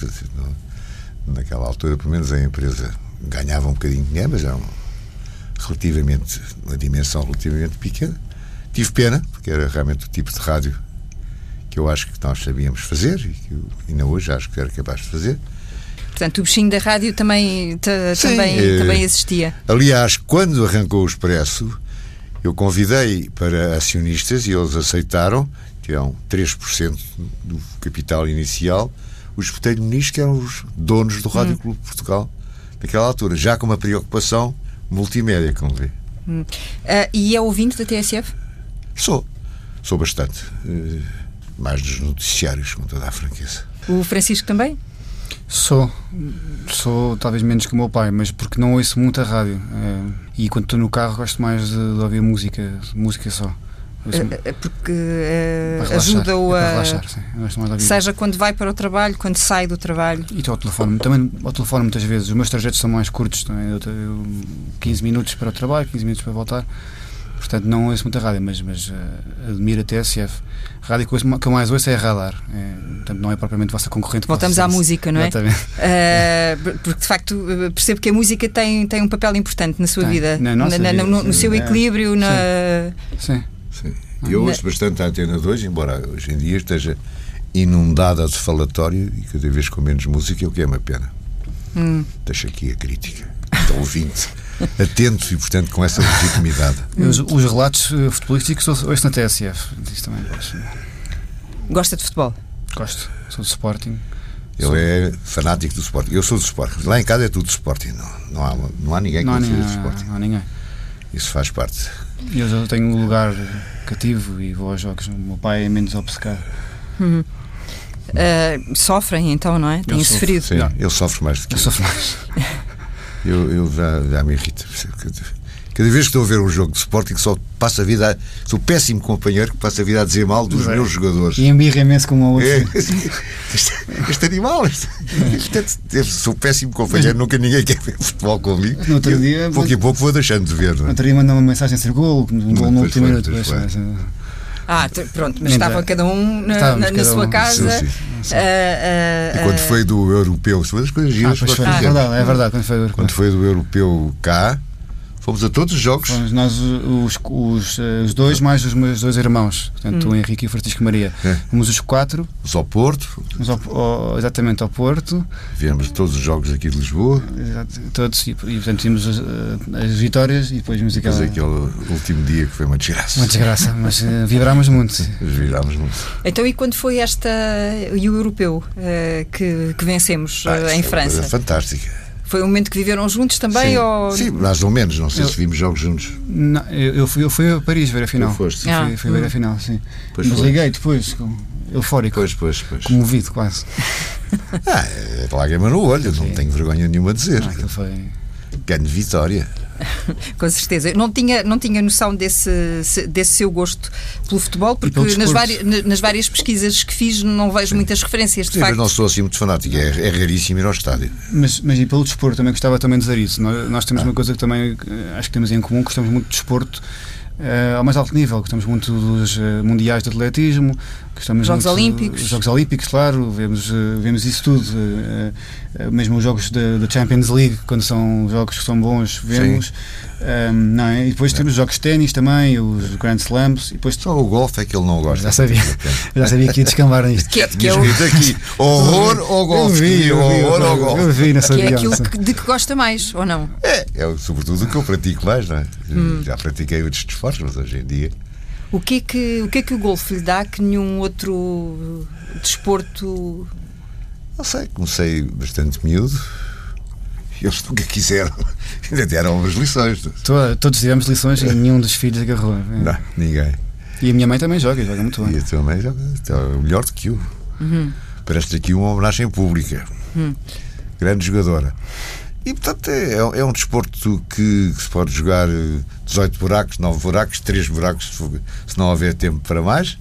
naquela altura pelo menos a empresa ganhava um bocadinho de dinheiro mas eram relativamente uma dimensão relativamente pequena Tive pena, porque era realmente o tipo de rádio que eu acho que nós sabíamos fazer e que eu, ainda hoje acho que era capaz de fazer. Portanto, o bichinho da rádio também, também, eh, também existia. Aliás, quando arrancou o Expresso, eu convidei para acionistas e eles aceitaram, que eram 3% do capital inicial, os botelho Muniz, que eram os donos do Rádio hum. Clube de Portugal, naquela altura, já com uma preocupação multimédia, como vê. Hum. Uh, e é ouvinte da TSF? Sou. Sou bastante. Uh, mais dos noticiários, com toda a franqueza. O Francisco também? Sou. Sou talvez menos que o meu pai, mas porque não ouço muita rádio. É, e quando estou no carro gosto mais de, de ouvir música, música só. É, porque é, ajuda-o a. Relaxar, sim. Seja quando vai para o trabalho, quando sai do trabalho. E ao telefone. Também ao telefone, muitas vezes. Os meus trajetos são mais curtos. Também. Eu, eu, 15 minutos para o trabalho, 15 minutos para voltar. Portanto, não ouço muita rádio, mas, mas uh, admiro a TSF. A rádio que, ouço, que eu mais ouço é a Radar. É, portanto, não é propriamente vossa concorrente. Voltamos à música, não é? Exatamente. Uh, porque, de facto, eh, percebo que a música tem, tem um papel importante na sua tem. vida. Na nossa na, vida, no, no seu equilíbrio. Na... Sim. sim. Sim. Eu ouço bastante a Antena 2, embora hoje em dia esteja inundada de falatório e cada vez com menos música, o que é uma pena. Hum. Deixa aqui a crítica. Ouvinte atentos e, portanto, com essa legitimidade. Os, os relatos eh, futebolísticos ouço na TSF. Isso também gosto. Gosta de futebol? Gosto. Sou do Sporting. Ele sou... é fanático do Sporting. Eu sou do Sporting. Lá em casa é tudo do Sporting. Não, não, há, não há ninguém não que não seja do Sporting. Não há ninguém. Isso faz parte. Eu já tenho um lugar cativo e vou aos jogos. O meu pai é menos obcecado. Uhum. Uh, sofrem então, não é? Têm sofrido. Sim, ele sofre mais do que eu. Sofre mais. eu, eu já, já me irrita. Cada vez que estou a ver um jogo de Sporting, só passo a vida. A, sou péssimo companheiro que passa a vida a dizer mal dos meus jogadores. E embirra imenso como o outro. É, este, este, animal. Este, este, sou péssimo companheiro, nunca ninguém quer ver futebol comigo. No outro dia, pouco a pouco vou deixando de ver. No outro dia mandou uma mensagem a ser gol, um gol no último minuto. Ah, pronto, mas estava cada um na, na, na sua um. casa. Sim, sim. Uh, uh, e quando foi do europeu, das coisas giras. Ah, foi, é verdade, é verdade. Quando foi do europeu, quando foi do europeu cá, Fomos a todos os jogos. Fomos nós, os, os, os dois, mais os meus dois irmãos, portanto, hum. o Henrique e o Francisco Maria. É. Fomos os quatro. Fomos ao Porto. Fomos ao, ao, exatamente ao Porto. Viemos todos os jogos aqui de Lisboa. Exato, todos, e, e portanto vimos as, as, vitórias e depois vimos aquela... aquele último dia que foi uma desgraça. Uma desgraça, mas uh, vibrámos muito. Vibrámos muito. Então, e quando foi esta e o europeu uh, que, que vencemos uh, em França? Fantástica foi um momento que viveram juntos também? Sim, ou... Sim mais ou menos. Não sei eu, se vimos jogos juntos. Não, eu, fui, eu fui a Paris ver a final. Tu foste? Ah. Fui, fui ver a final, sim. Pois Mas foi. liguei depois, com, eufórico. Pois, pois, pois. Comovido quase. ah, é lágrima no olho, sim. não tenho vergonha nenhuma a dizer. Ah, foi... Ganho vitória. Com certeza. Eu não tinha, não tinha noção desse, desse seu gosto pelo futebol, porque nas, várias, nas várias pesquisas que fiz não vejo Sim. muitas referências. De Sim, facto. mas não sou assim muito fanático, é, é raríssimo ir ao estádio. Mas, mas e pelo desporto, também gostava também de dizer isso. Nós, nós temos ah. uma coisa que também eh, acho que temos em comum, gostamos muito de desporto uh, ao mais alto nível. Gostamos muito dos uh, mundiais de atletismo, gostamos Jogos muito, Olímpicos. Jogos Olímpicos, claro, vemos, uh, vemos isso tudo. mesmo os jogos da Champions League, quando são jogos que são bons, vemos. Um, não é? E depois temos os jogos de ténis também, os Grand Slams. E depois... Só o golfe é que ele não gosta. Já sabia, já sabia que ia descambar nisto. Que, é- que é o... aqui, horror ou golfe? Eu vi, eu vi, horror ou golfe? Eu vi nessa que é aquilo que, de que gosta mais, ou não? É, é sobretudo o que eu pratico mais, não é? Hum. Já pratiquei outros mas hoje em dia. O que, é que, o que é que o golfe lhe dá que nenhum outro desporto. Não sei, comecei bastante miúdo. Eles nunca quiseram. Ainda deram umas lições. Todos tivemos lições e nenhum dos filhos agarrou. É. Não, ninguém. E a minha mãe também joga, joga muito bem. E a tua mãe joga é melhor do que eu. Uhum. Parece aqui uma homenagem pública. Uhum. Grande jogadora. E portanto é, é um desporto que, que, se pode jogar 18 buracos, 9 buracos, 3 buracos, se não houver tempo para mais.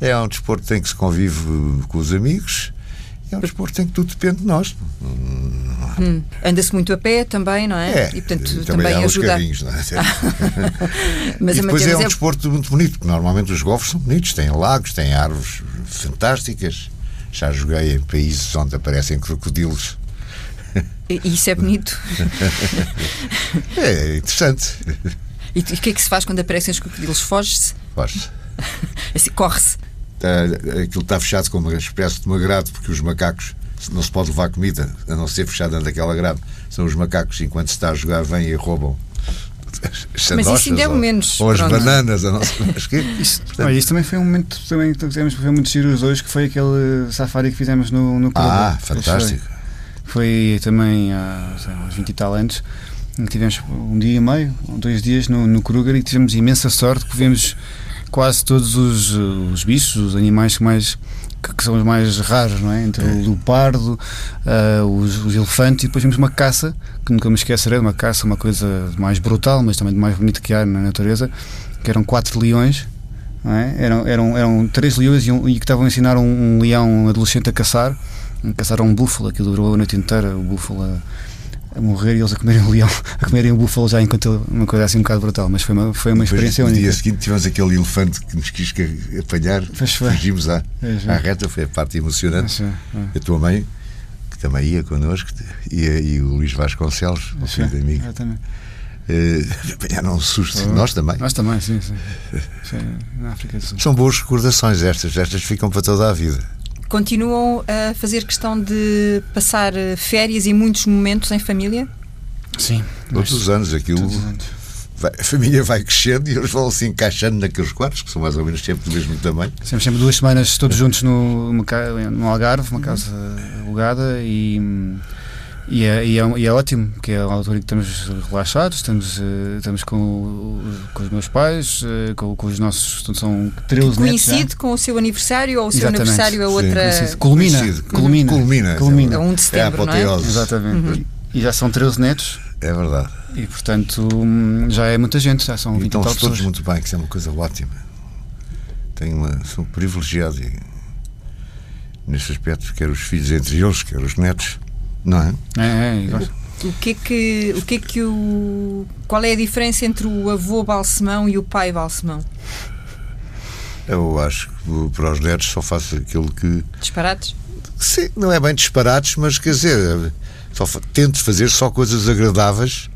É um desporto em que se convive com os amigos. É um desporto em que tudo depende de nós. Hum. Anda-se muito a pé também, não é? é e portanto também, também ajuda. Carrinhos, não é? Mas e depois é um é... desporto muito bonito, porque normalmente os golfos são bonitos, têm lagos, têm árvores fantásticas. Já joguei em países onde aparecem crocodilos isso é bonito. é interessante. E o que é que se faz quando aparecem os crocodilos? Foge-se? Foge-se. assim, Corre-se. Uh, aquilo está fechado com uma espécie de uma grade, porque os macacos não se pode levar comida, a não ser fechado dentro daquela grade. São os macacos, enquanto se está a jogar, vêm e roubam. Mas isso ainda é o menos. Ou as pronto. bananas, a que isso, portanto... isso também foi um momento também que fizemos, foi muito giro dois, que foi aquele safari que fizemos no, no clube. Ah, fantástico. Foi também há uns 20 e tal anos. Tivemos um dia e meio, dois dias no, no Kruger e tivemos imensa sorte que vimos quase todos os, os bichos, os animais que mais que, que, são os mais raros, não é? Entre o é. leopardo, uh, os, os, elefantes e depois vimos uma caça, que nunca me esquecerei, uma caça, uma coisa mais brutal, mas também de mais bonito que há na natureza, que eram quatro leões. É? Eram, eram, eram três leões e, um, e que estavam a ensinar um, um leão adolescente a caçar caçaram um búfalo, aquilo durou a noite inteira, o búfalo a, a morrer e eles a comerem o leão, a comerem o búfalo já enquanto ele, uma coisa assim um bocado brutal, mas foi uma, foi uma experiência única. No dia seguinte tivemos aquele elefante que nos quis apanhar, fugimos à, à reta, foi a parte emocionante. A tua mãe, que também ia connosco, e, e o Luís Vasconcelos, o filho de amigo. Uh, apanharam um susto. Oh, nós também. Nós também, sim, sim. sim na África do Sul. São boas recordações estas, estas ficam para toda a vida continuam a fazer questão de passar férias e muitos momentos em família? Sim. Todos os anos aquilo. Todos os anos. Vai, a família vai crescendo e eles vão se encaixando naqueles quartos, que são mais ou menos sempre do mesmo tamanho. Sempre, sempre duas semanas todos juntos no, no Algarve, uma casa alugada e e é, e, é, e é, ótimo, porque é a altura que estamos relaxados, estamos, uh, estamos com, com os meus pais, uh, com, com, os nossos. São 13 Coincide com o seu aniversário ou o seu Exatamente. aniversário é outra. Sim, culmina, culmina, culmina. Culmina. É 1 de setembro. É a apoteose. É? Exatamente. Uhum. E já são 13 netos. É verdade. E portanto já é muita gente, já são 20 então, todos pessoas. muito bem, que isso é uma coisa ótima. Tenho uma, sou privilegiado nesse aspecto, quer os filhos entre eles, quer os netos não é? É, é, o, o que é que o que é que o qual é a diferença entre o avô balsemão e o pai balsemão? Eu acho que para os netos só faço aquilo que disparates. Sim, não é bem disparates, mas quer dizer, só tento fazer só coisas agradáveis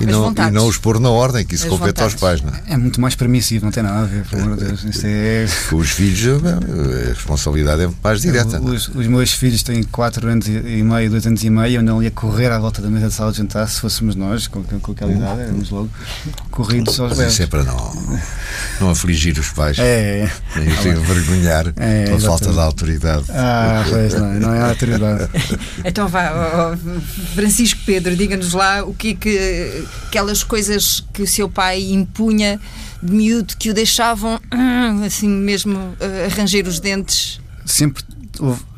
e não, e não os pôr na ordem, que isso As compete vontades. aos pais. Não é? é muito mais permissivo, não tem nada a ver, pelo amor de Deus. Isto é... Com os filhos, a responsabilidade é mais direta. Os, os, meus filhos têm 4 anos e meio, 2 anos e meio, eu não ia correr à volta da mesa de sala de jantar se fôssemos nós, com, com aquela idade, éramos logo corridos aos Mas Isso é para não, não afligir os pais, é, nem os envergonhar é, pela falta de autoridade. Ah, pois não, não é a autoridade. então vá, oh, Francisco Pedro, diga-nos lá o que é que aquelas coisas que o seu pai impunha de miúdo que o deixavam hum, assim mesmo arranjar os dentes? Sempre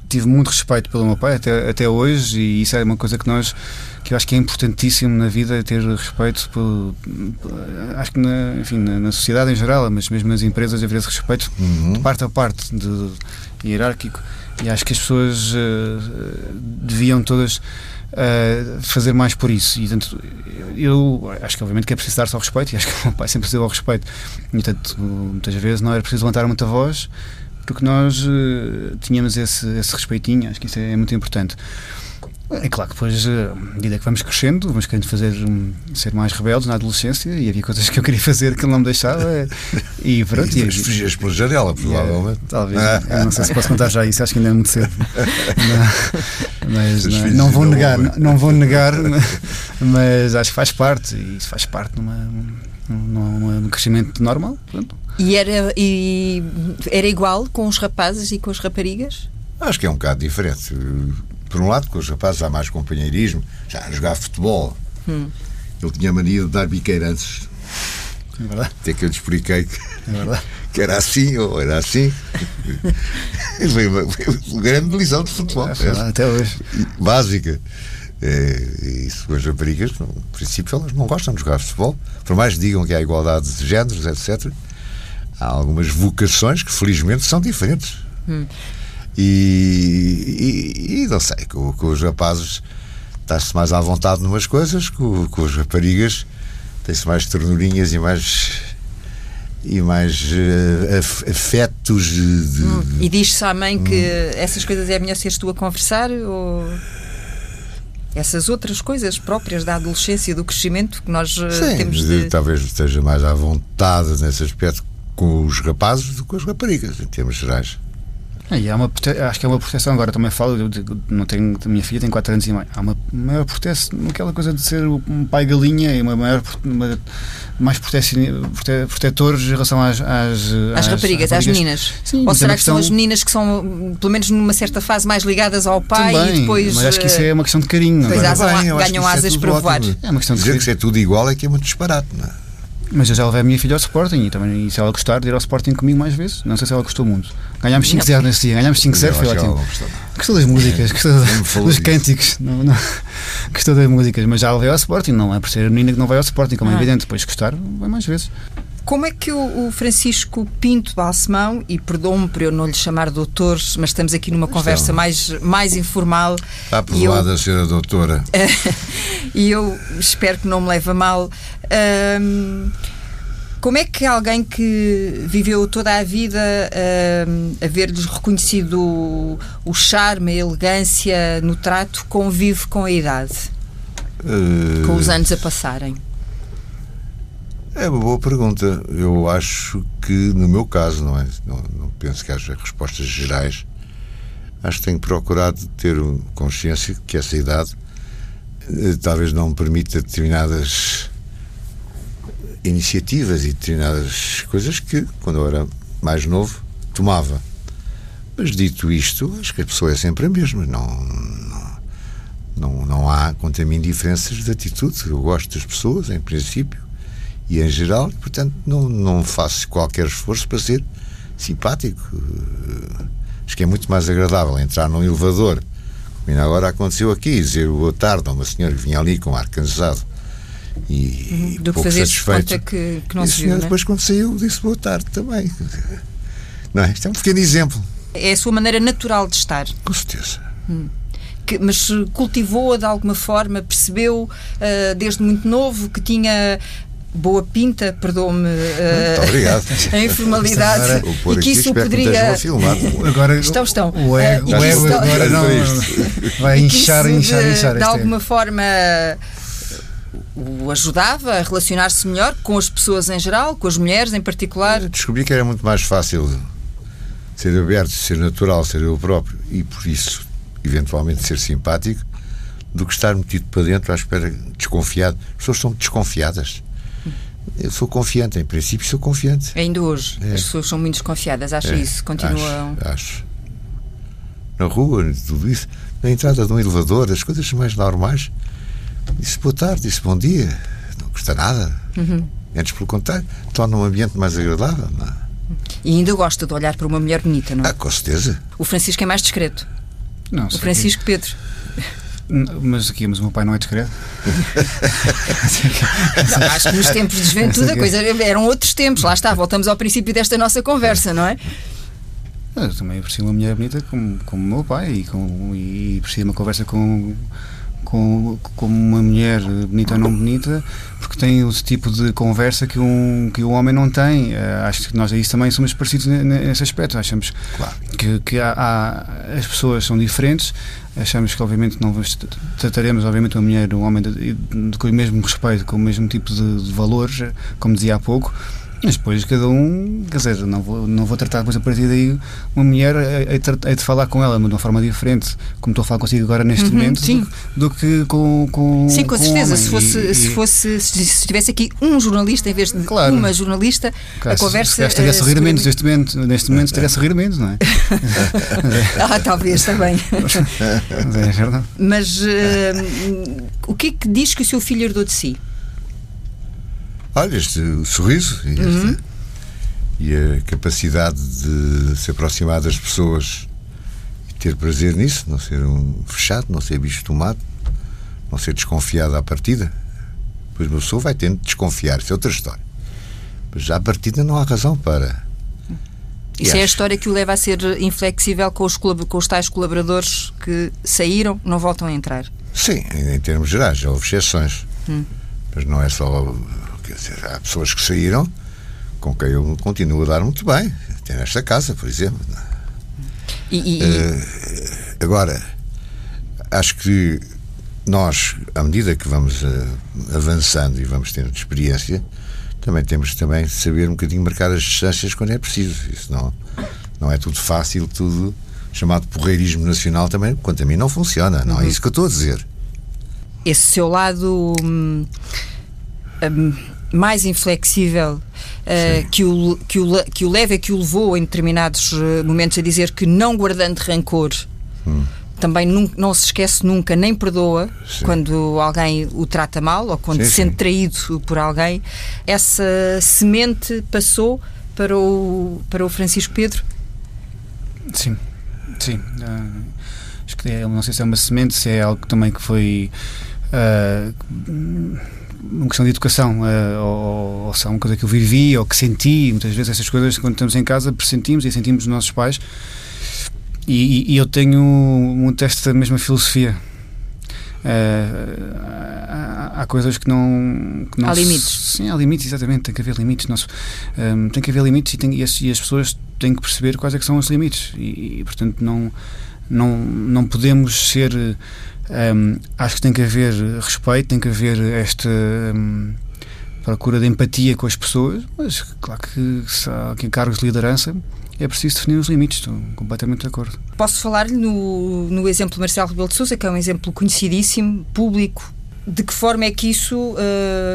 tive muito respeito pelo meu pai até, até hoje e isso é uma coisa que nós que eu acho que é importantíssimo na vida ter respeito por, acho que na, enfim, na, na, sociedade em geral, mas mesmo nas empresas haver esse respeito uhum. de parte a parte, de, de hierárquico e acho que as pessoas uh, deviam todas uh, fazer mais por isso. E, portanto, eu acho que, obviamente, que é preciso dar-se ao respeito, e acho que o meu pai sempre se deu ao respeito. E, portanto, muitas vezes não era preciso levantar muita voz, porque nós uh, tínhamos esse, esse respeitinho, acho que isso é, é muito importante. É claro que depois, à medida que vamos crescendo, vamos querendo fazer ser mais rebeldes na adolescência e havia coisas que eu queria fazer que ele não me deixava e pronto. E, e fugias pela janela, provavelmente. É, talvez. Ah. não sei se posso contar já isso, acho que ainda é muito cedo. mas não, não vou negar, não, não, vou negar, mas acho que faz parte e isso faz parte numa, num crescimento normal. Pronto. E era, e era igual com os rapazes e com as raparigas? Acho que é um bocado diferente por um lado, com os rapazes há mais companheirismo, já a jogar futebol. Hum. Ele tinha a mania de dar biqueiranças. É verdade. Até que eu lhe expliquei que, é que era assim ou era assim. foi, uma, foi uma grande lição de futebol. É, até hoje. Básica. É, isso com as raparigas, no princípio, elas não gostam de jogar futebol. Por mais que digam que há igualdade de géneros, etc., há algumas vocações que felizmente são diferentes. Hum. E, e, e não sei, com, com os rapazes está-se mais à vontade numas coisas, com, com as raparigas tem-se mais ternurinhas e mais e mais uh, afetos de, hum. e diz-se à mãe que hum. essas coisas é melhor seres tu a conversar ou essas outras coisas próprias da adolescência do crescimento que nós uh, Sim, temos de... talvez esteja mais à vontade nesse aspecto com os rapazes do que com as raparigas em termos gerais e há uma, acho que é uma proteção, agora também falo, eu não tenho, a minha filha tem 4 anos e meio, há uma maior proteção, aquela coisa de ser um pai galinha e uma maior, uma, mais prote, protetores em relação às, às, às, às raparigas, às meninas. Sim, Ou será que questão... são as meninas que são, pelo menos numa certa fase, mais ligadas ao pai também, e depois. Mas acho que isso é uma questão de carinho. Depois bem, ganham é asas é para voar. É uma questão de Dizer que isso é tudo igual é que é muito disparate, não é? Mas eu já levei a minha filha ao Sporting e também, e se ela gostar de ir ao Sporting comigo mais vezes, não sei se ela gostou muito. Ganhámos 5-0 nesse dia, ganhámos 5-0, foi ótimo. Gostou das músicas, gostou dos cânticos, não, não, gostou das músicas, mas já levei ao Sporting, não é por ser a menina que não vai ao Sporting, como é ah. evidente, depois gostar, vai mais vezes. Como é que o, Francisco Pinto Balsemão, e perdoe-me por eu não lhe chamar doutor, mas estamos aqui numa conversa mais, mais informal. Está aprovada a ser a doutora. e eu espero que não me leve a mal. Um, como é que alguém que viveu toda a vida uh, a ver-lhes reconhecido o, o, charme, a elegância no trato, convive com a idade? Uh... Com os anos a passarem? É uma boa pergunta. Eu acho que, no meu caso, não é? Não, não penso que haja respostas gerais. Acho que tenho procurado ter consciência que essa idade eh, talvez não permita determinadas iniciativas e determinadas coisas que, quando eu era mais novo, tomava. Mas dito isto, acho que a pessoa é sempre a mesma. Não, não, não, não há, quanto a mim, diferenças de atitude. Eu gosto das pessoas, em princípio e em geral, portanto, não, não faço qualquer esforço para ser simpático. Acho que é muito mais agradável entrar num elevador, como agora aconteceu aqui, dizer boa tarde a uma senhora que vinha ali com ar cansado e, uhum, do que fazer conta que, que não e se viu. Né? depois, quando saiu, disse boa tarde também. Não é? Isto é um pequeno exemplo. É a sua maneira natural de estar. Com certeza. Hum. Que, mas cultivou-a de alguma forma, percebeu uh, desde muito novo que tinha boa pinta, perdoa-me uh, a informalidade e que isso poderia agora estão, estão o ego, uh, o ego agora não, vai inchar, inchar, inchar de, de alguma forma o ajudava a relacionar-se melhor com as pessoas em geral, com as mulheres em particular? Descobri que era muito mais fácil ser aberto, ser natural, ser eu próprio e por isso, eventualmente, ser simpático do que estar metido para dentro à espera, desconfiado. As pessoas são desconfiadas. Eu sou confiante, em princípio sou confiante. Ainda hoje, é. as pessoas são muito desconfiadas, acha é. isso? Continuam. Acho, acho. Na rua, tudo isso, na entrada de um elevador, as coisas mais normais. Disse boa tarde, disse bom dia, não custa nada. Uhum. Antes, pelo contrário, torna um ambiente mais agradável. Não é? E ainda gosta de olhar para uma mulher bonita, não é? Ah, com certeza. O Francisco é mais discreto. Não, o Francisco que... Pedro. Mas aqui, mas o meu pai não é discreto. não, acho que nos tempos de juventude a coisa eram outros tempos. Lá está, voltamos ao princípio desta nossa conversa, não é? Eu também aprecio uma mulher bonita como, como o meu pai e, com, e aprecio uma conversa com, com, com uma mulher bonita ou não bonita, porque tem outro tipo de conversa que um, que um homem não tem. Uh, acho que nós aí também somos parecidos nesse aspecto. Achamos claro. que, que há, há, as pessoas são diferentes. Achamos que, obviamente, não trataremos, obviamente, uma mulher, um homem, de, de, com o mesmo respeito, com o mesmo tipo de, de valores, como dizia há pouco. Mas depois cada um, quer dizer, não vou, não vou tratar depois a partir daí uma mulher a, de falar com ela de uma forma diferente, como estou a falar consigo agora neste uhum, momento, do, do, que com, com Sim, com, com certeza. Um se, fosse, e, se fosse se estivesse aqui um jornalista em vez de claro, uma jornalista, claro, a conversa. Se estaria a sorrir menos neste momento, neste momento estaria a sorrir menos, não é? ah, talvez também. é Mas uh, o que é que diz que o seu filho herdou de si? Olha, este sorriso e, uhum. e, a capacidade de se aproximar das pessoas e ter prazer nisso, não ser um fechado, não ser bicho tomado, não ser desconfiado à partida. Pois uma pessoa vai tendo de desconfiar, isso é outra história. Mas já à partida não há razão para. Isso é a história que o leva a ser inflexível com os, com os tais colaboradores que saíram, não voltam a entrar. Sim, em termos gerais, já houve exceções. Hum. Mas não é só Quer dizer, há pessoas que saíram com quem eu continuo a dar muito bem, até nesta casa, por exemplo. E, e... Uh, agora, acho que nós, à medida que vamos uh, avançando e vamos tendo experiência, também temos também de saber um bocadinho marcar as distâncias quando é preciso. Isso não, não é tudo fácil, tudo chamado porreirismo nacional também, quanto a mim, não funciona. Não é uhum. é isso que eu estou a dizer. Esse seu lado. Hum, hum mais inflexível uh, que, o, que, o, que o leva e que o levou em determinados eh, momentos a dizer que não guardando rancor hum. também não, não se esquece nunca nem perdoa sim. quando alguém o trata mal ou quando sim, se sente sim. traído por alguém essa semente passou para o, para o Francisco Pedro? Sim, sim uh, acho que é, não sei se é uma semente se é algo também que foi uh, uma questão de educação, uh, ou, ou se é uma coisa que eu vivi ou que senti, muitas vezes essas coisas quando estamos em casa pressentimos e sentimos os nossos pais. E, e eu tenho muito esta mesma filosofia. Uh, há, há, coisas que não, que não há limites sim há limites exatamente tem que haver limites Nosso, um, ehm, tem que haver limites e, tem, e, as, e, as, pessoas têm que perceber quais é que são os limites e, e portanto não não não podemos ser um, acho que tem que haver respeito, tem que haver esta um, procura de empatia com as pessoas, mas claro que se há aqui cargos de liderança é preciso definir os limites, estou completamente de acordo. Posso falar-lhe no, no exemplo Marcelo Rebelo de Sousa, que é um exemplo conhecidíssimo, público, de que forma é que isso uh,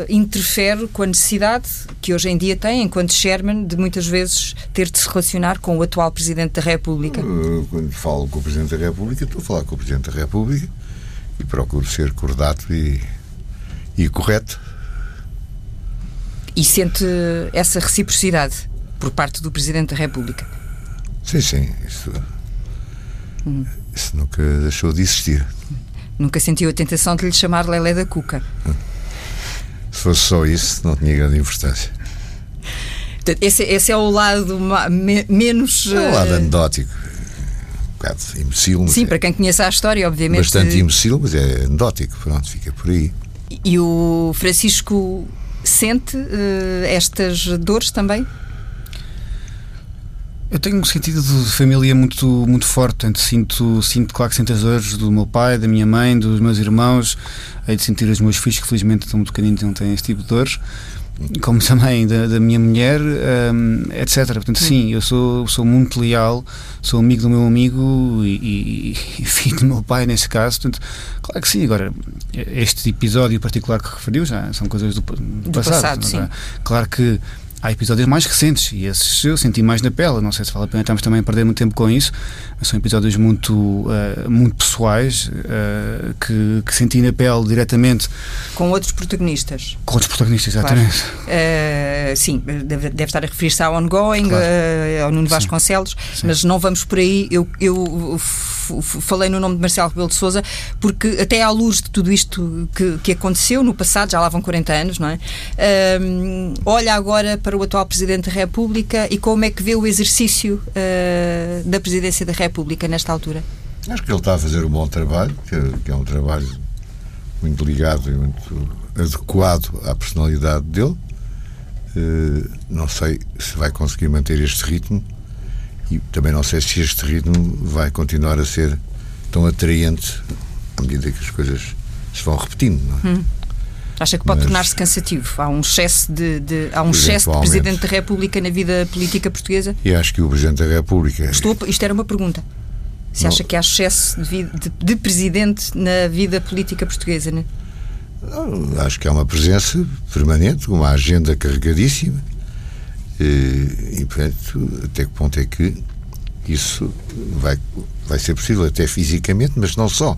interfere com a necessidade que hoje em dia tem, enquanto Sherman, de muitas vezes ter de se relacionar com o atual Presidente da República? Uh, quando falo com o Presidente da República, estou a falar com o Presidente da República e procuro ser cordato e, e correto. E sente essa reciprocidade por parte do Presidente da República? Sim, sim. Isso, hum. isso nunca deixou de existir. Nunca sentiu a tentação de lhe chamar Lelé da Cuca? Se fosse só isso, não tinha grande importância. Esse, esse é o lado menos. É o lado eh, anedótico bocado imbecil. Sim, é, para quem conhece a história, obviamente. Bastante imbecil, mas é anedótico, pronto, fica por aí. E o Francisco sente uh, estas dores também? Eu tenho um sentido de família muito, muito forte, portanto, sinto, sinto, claro que sinto as dores do meu pai, da minha mãe, dos meus irmãos, hei de sentir os meus filhos, que felizmente estão muito pequeninos e não têm esse tipo de dores, como também da, da minha mulher, um, etc. Portanto, sim, eu sou, sou muito leal, sou amigo do meu amigo e, e, e filho do meu pai, nesse caso. Portanto, claro que sim. Agora, este episódio particular que referiu já são coisas do, do, do passado. passado é? Claro que há episódios mais recentes e esses eu senti mais na pele. Não sei se vale a pena estamos também a perder muito tempo com isso, mas são episódios muito, uh, muito pessoais uh, que, que, senti na pele diretamente. Com outros protagonistas. Com outros protagonistas, exatamente. Claro. Uh, sim, deve, deve, estar a referir-se ao ongoing, claro. ao Nuno Vasconcelos, sim. mas não vamos por aí. Eu, eu falei no nome de Marcelo Rebelo de Souza porque até à luz de tudo isto que, que aconteceu no passado, já lá vão 40 anos, não é? olha agora para para o atual Presidente da República e como é que vê o exercício uh, da Presidência da República nesta altura? Acho que ele está a fazer um bom trabalho, que, que é um trabalho muito ligado e muito adequado à personalidade dele. Uh, não sei se vai conseguir manter este ritmo e também não sei se este ritmo vai continuar a ser tão atraente à medida que as coisas se vão repetindo. Não é? Hum. Acha que pode Mas, tornar-se cansativo? Há um excesso de, de há um excesso de Presidente da República na vida política portuguesa? E acho que o Presidente da República. Estou, isto era uma pergunta. Se não. acha que há excesso de, de, de, Presidente na vida política portuguesa? Não? Acho que há uma presença permanente, uma agenda carregadíssima. E, e, portanto, até que ponto é que isso vai, vai ser possível, até fisicamente, mas não só.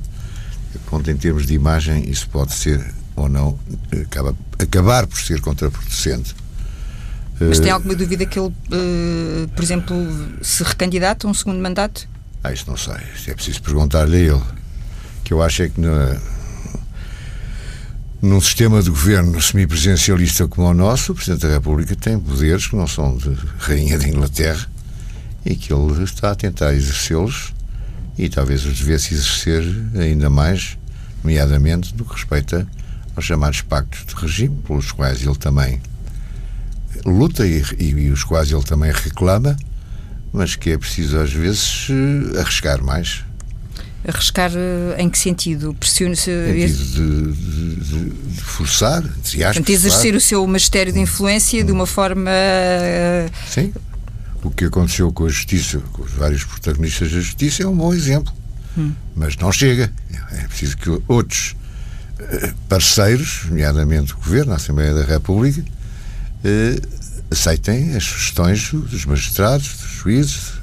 Até que ponto, em termos de imagem, isso pode ser ou não, acaba, acabar por ser contraproducente. Mas tem eh, alguma dúvida que ele, uh, por exemplo, se recandidata a um segundo mandato? Ah, isso não sei. Isso é preciso perguntar-lhe a ele. que eu acho é que na, num sistema de governo semipresidencialista como o nosso, o Presidente da República tem poderes que não são de Rainha de Inglaterra e que ele está a tentar exercê-los e talvez os devesse exercer ainda mais, nomeadamente no que respeita aos chamados pactos de regime, pelos quais ele também luta e, e, e, os quais ele também reclama, mas que é preciso às vezes eh, arriscar mais. Arriscar eh, em que sentido? Pressione-se. De, de, de, de, forçar, Portanto, exercer o seu magistério de influência hum. de uma forma. Eh, Sim. O que aconteceu com a justiça, com os vários protagonistas da justiça, é um bom exemplo. Hum. Mas não chega. É preciso que outros parceiros, nomeadamente o Governo, a Assembleia da República, eh, aceitem as sugestões dos magistrados, dos juízes.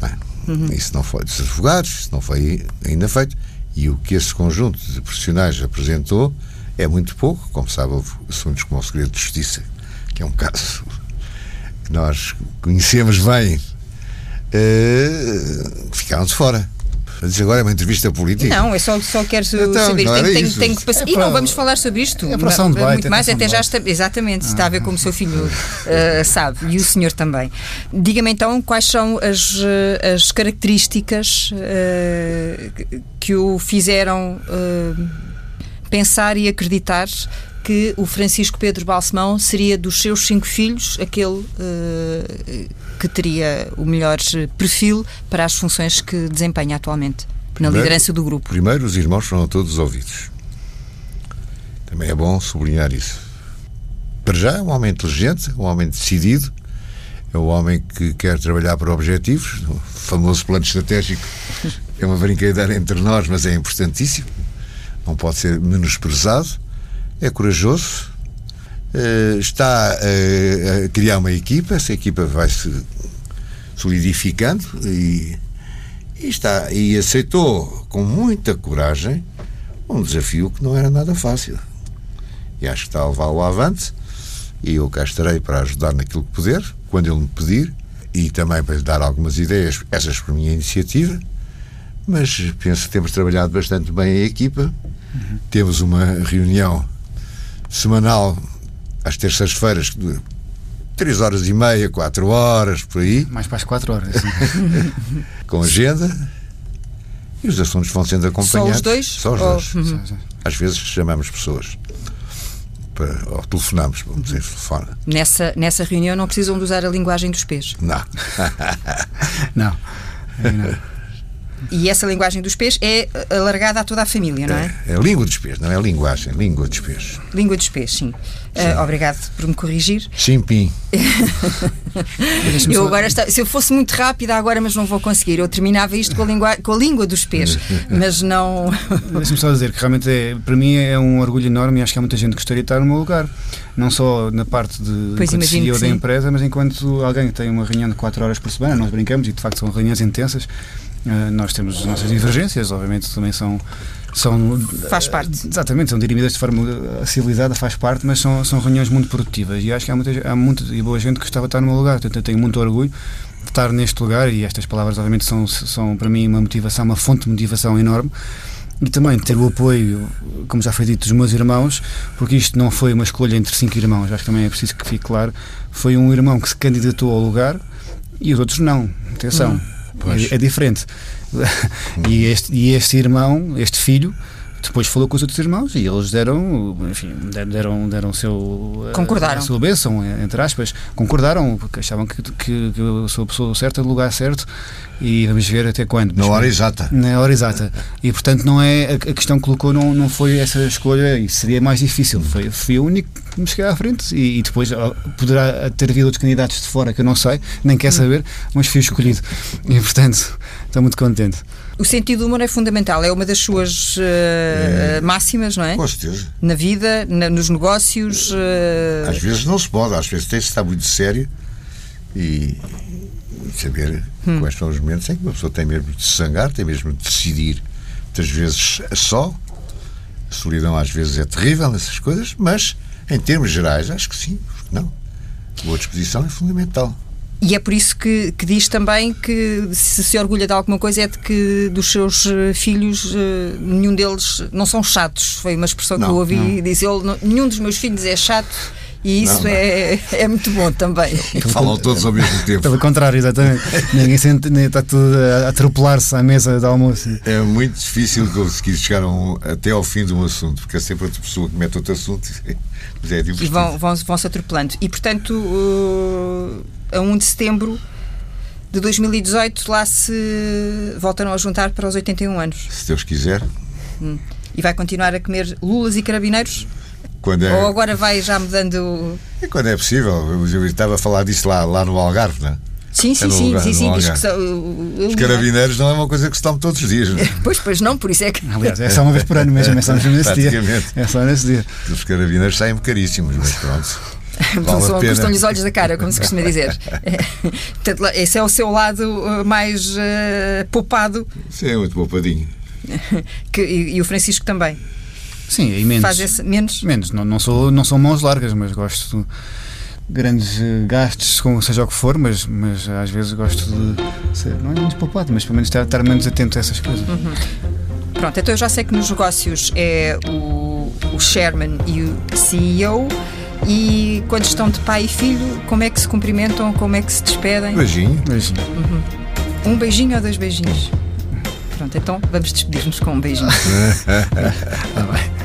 Bem, uhum. Isso não foi dos advogados, isso não foi ainda feito. E o que esse conjunto de profissionais apresentou é muito pouco. Como sabe, houve assuntos como o segredo de justiça, que é um caso que nós conhecemos bem, uh, ficaram de fora. Mas agora é uma entrevista política. Não, eu só, só quero então, saber. Tem, tem, tem, que passar. É e não vamos falar sobre isto. É para um debate, muito mais, até já está. Exatamente, ah. está a ver como o seu filho uh, sabe, e o senhor também. Diga-me então quais são as, eh, as características uh, que o fizeram uh, pensar e acreditar que o Francisco Pedro Balsemão seria dos seus cinco filhos aquele uh, que teria o melhor perfil para as funções que desempenha atualmente na primeiro, liderança do grupo. Primeiro, os irmãos foram todos ouvidos. Também é bom sublinhar isso. Para já, é um homem inteligente, um homem decidido, é um homem que quer trabalhar para objetivos. O famoso plano estratégico é uma brincadeira entre nós, mas é importantíssimo. Não pode ser menosprezado é corajoso, uh, está uh, a criar uma equipa, essa equipa vai se solidificando e, e, está, e aceitou com muita coragem um desafio que não era nada fácil. E acho que está a levá-lo avante e eu cá estarei para ajudar naquilo que puder, quando ele me pedir, e também para lhe dar algumas ideias, essas por minha iniciativa, mas penso que temos trabalhado bastante bem a equipa. Uhum. Temos uma reunião semanal às terças-feiras, que dura 3 horas e meia, 4 horas, por aí. Mais para as 4 horas. com agenda. E os assuntos vão sendo acompanhados. Só os dois? Só os dois. Uhum. Às vezes chamamos pessoas. Para, ou telefonamos, vamos dizer, telefone. Nessa, nessa reunião não precisam de usar a linguagem dos pés? Não. não. não. E essa linguagem dos pés é alargada a toda a família, não é? É, é língua dos pés, não é linguagem, língua dos pés. Língua dos pés, sim. sim. Uh, obrigado por me corrigir. Chimpim. eu agora está, se eu fosse muito rápida agora, mas não vou conseguir. Eu terminava isto com a língua, com a língua dos pés, mas não. Deixa-me só dizer que realmente é, para mim é um orgulho enorme e acho que há muita gente que gostaria de estar no meu lugar. Não só na parte de pois CEO da empresa, mas enquanto alguém que tem uma reunião de 4 horas por semana, nós brincamos e de facto são reuniões intensas. Uh, nós temos as nossas divergências, obviamente também são. são faz parte. Exatamente, são dirimidas de forma civilizada, faz parte, mas são, são reuniões muito produtivas e acho que há muita, há muita e boa gente que estava a estar no meu lugar. Portanto, eu tenho muito orgulho de estar neste lugar e estas palavras, obviamente, são, são para mim uma motivação, uma fonte de motivação enorme e também ter o apoio, como já foi dito, dos meus irmãos, porque isto não foi uma escolha entre cinco irmãos, acho que também é preciso que fique claro. Foi um irmão que se candidatou ao lugar e os outros não. Atenção. Hum. É, é, diferente. e, este, e este irmão, este filho, depois falou com os outros irmãos e eles deram, enfim, deram, deram seu, concordaram. a sua bênção, entre aspas, concordaram, porque achavam que, que, que eu sou a pessoa certa, no lugar certo e vamos ver até quando. Na hora exata. Na hora exata. E portanto não é, a, questão que colocou não, não foi essa escolha e seria mais difícil. Foi, fui o único que me cheguei à frente e, e, depois poderá ter havido outros candidatos de fora que eu não sei, nem quer saber, mas fui escolhido. E portanto estou muito contente. O sentido do humor é fundamental, é uma das suas uh, é. máximas, não é? Com certeza. Na vida, na, nos negócios. Uh... Às vezes não se pode, às vezes tem-se estar muito sério e, e saber hum. quais são os momentos em que uma pessoa tem mesmo de se sangar, tem mesmo de decidir, muitas vezes só. A solidão às vezes é terrível nessas coisas, mas em termos gerais, acho que sim, porque não. Boa disposição é fundamental. E é por isso que, que, diz também que se se orgulha de alguma coisa é de que dos seus eh, filhos eh, nenhum deles não são chatos. Foi uma expressão não, que eu ouvi dizer: nenhum dos meus filhos é chato. E isso não, não. É, é muito bom também. Falam todos ao mesmo tempo. Pelo contrário, exatamente. Ninguém sente, nem está tudo a atropelar-se à mesa de almoço. É muito difícil conseguir chegar um, até ao fim de um assunto, porque é sempre outra pessoa que mete outro assunto. Mas é e vão, vão, vão se atropelando. E portanto. Uh a 1 de setembro de 2018 lá se voltaram a juntar para os 81 anos. Se Deus quiser. Hum. E vai continuar a comer lulas e carabineiros? Quando é... Ou agora vai já mudando. É quando é possível. Eu estava a falar disso lá, lá no Algarve, não é? Sim, sim, é sim, sim, sim, diz que são, Os carabineiros não é uma coisa que se toma todos os dias. Não? É? Pois, pois não, por isso é que. Aliás, é só uma vez por ano mesmo, é só nesse dia. É só nesse dia. Os carabineiros saem caríssimos, mas pronto. Vale Custam-lhe os olhos da cara, como se costuma dizer. Portanto, esse é o seu lado uh, mais uh, poupado. Sim, é muito poupadinho. que, e, e, o Francisco também. Sim, e menos. Faz esse, menos? Menos. Não, não, sou, não são mãos largas, mas gosto de grandes uh, gastos, com seja o que for, mas, mas às vezes gosto de ser, não é muito poupado, mas pelo menos estar, estar menos atento a essas coisas. Uhum. Pronto, então eu já sei que nos negócios é o, o chairman e o CEO. E quando estão de pai e filho, como é que se cumprimentam, como é que se despedem? Beijinho. Beijinho. Uhum. Um beijinho ou dois beijinhos? Pronto, então vamos despedir-nos com um beijinho. tá bem.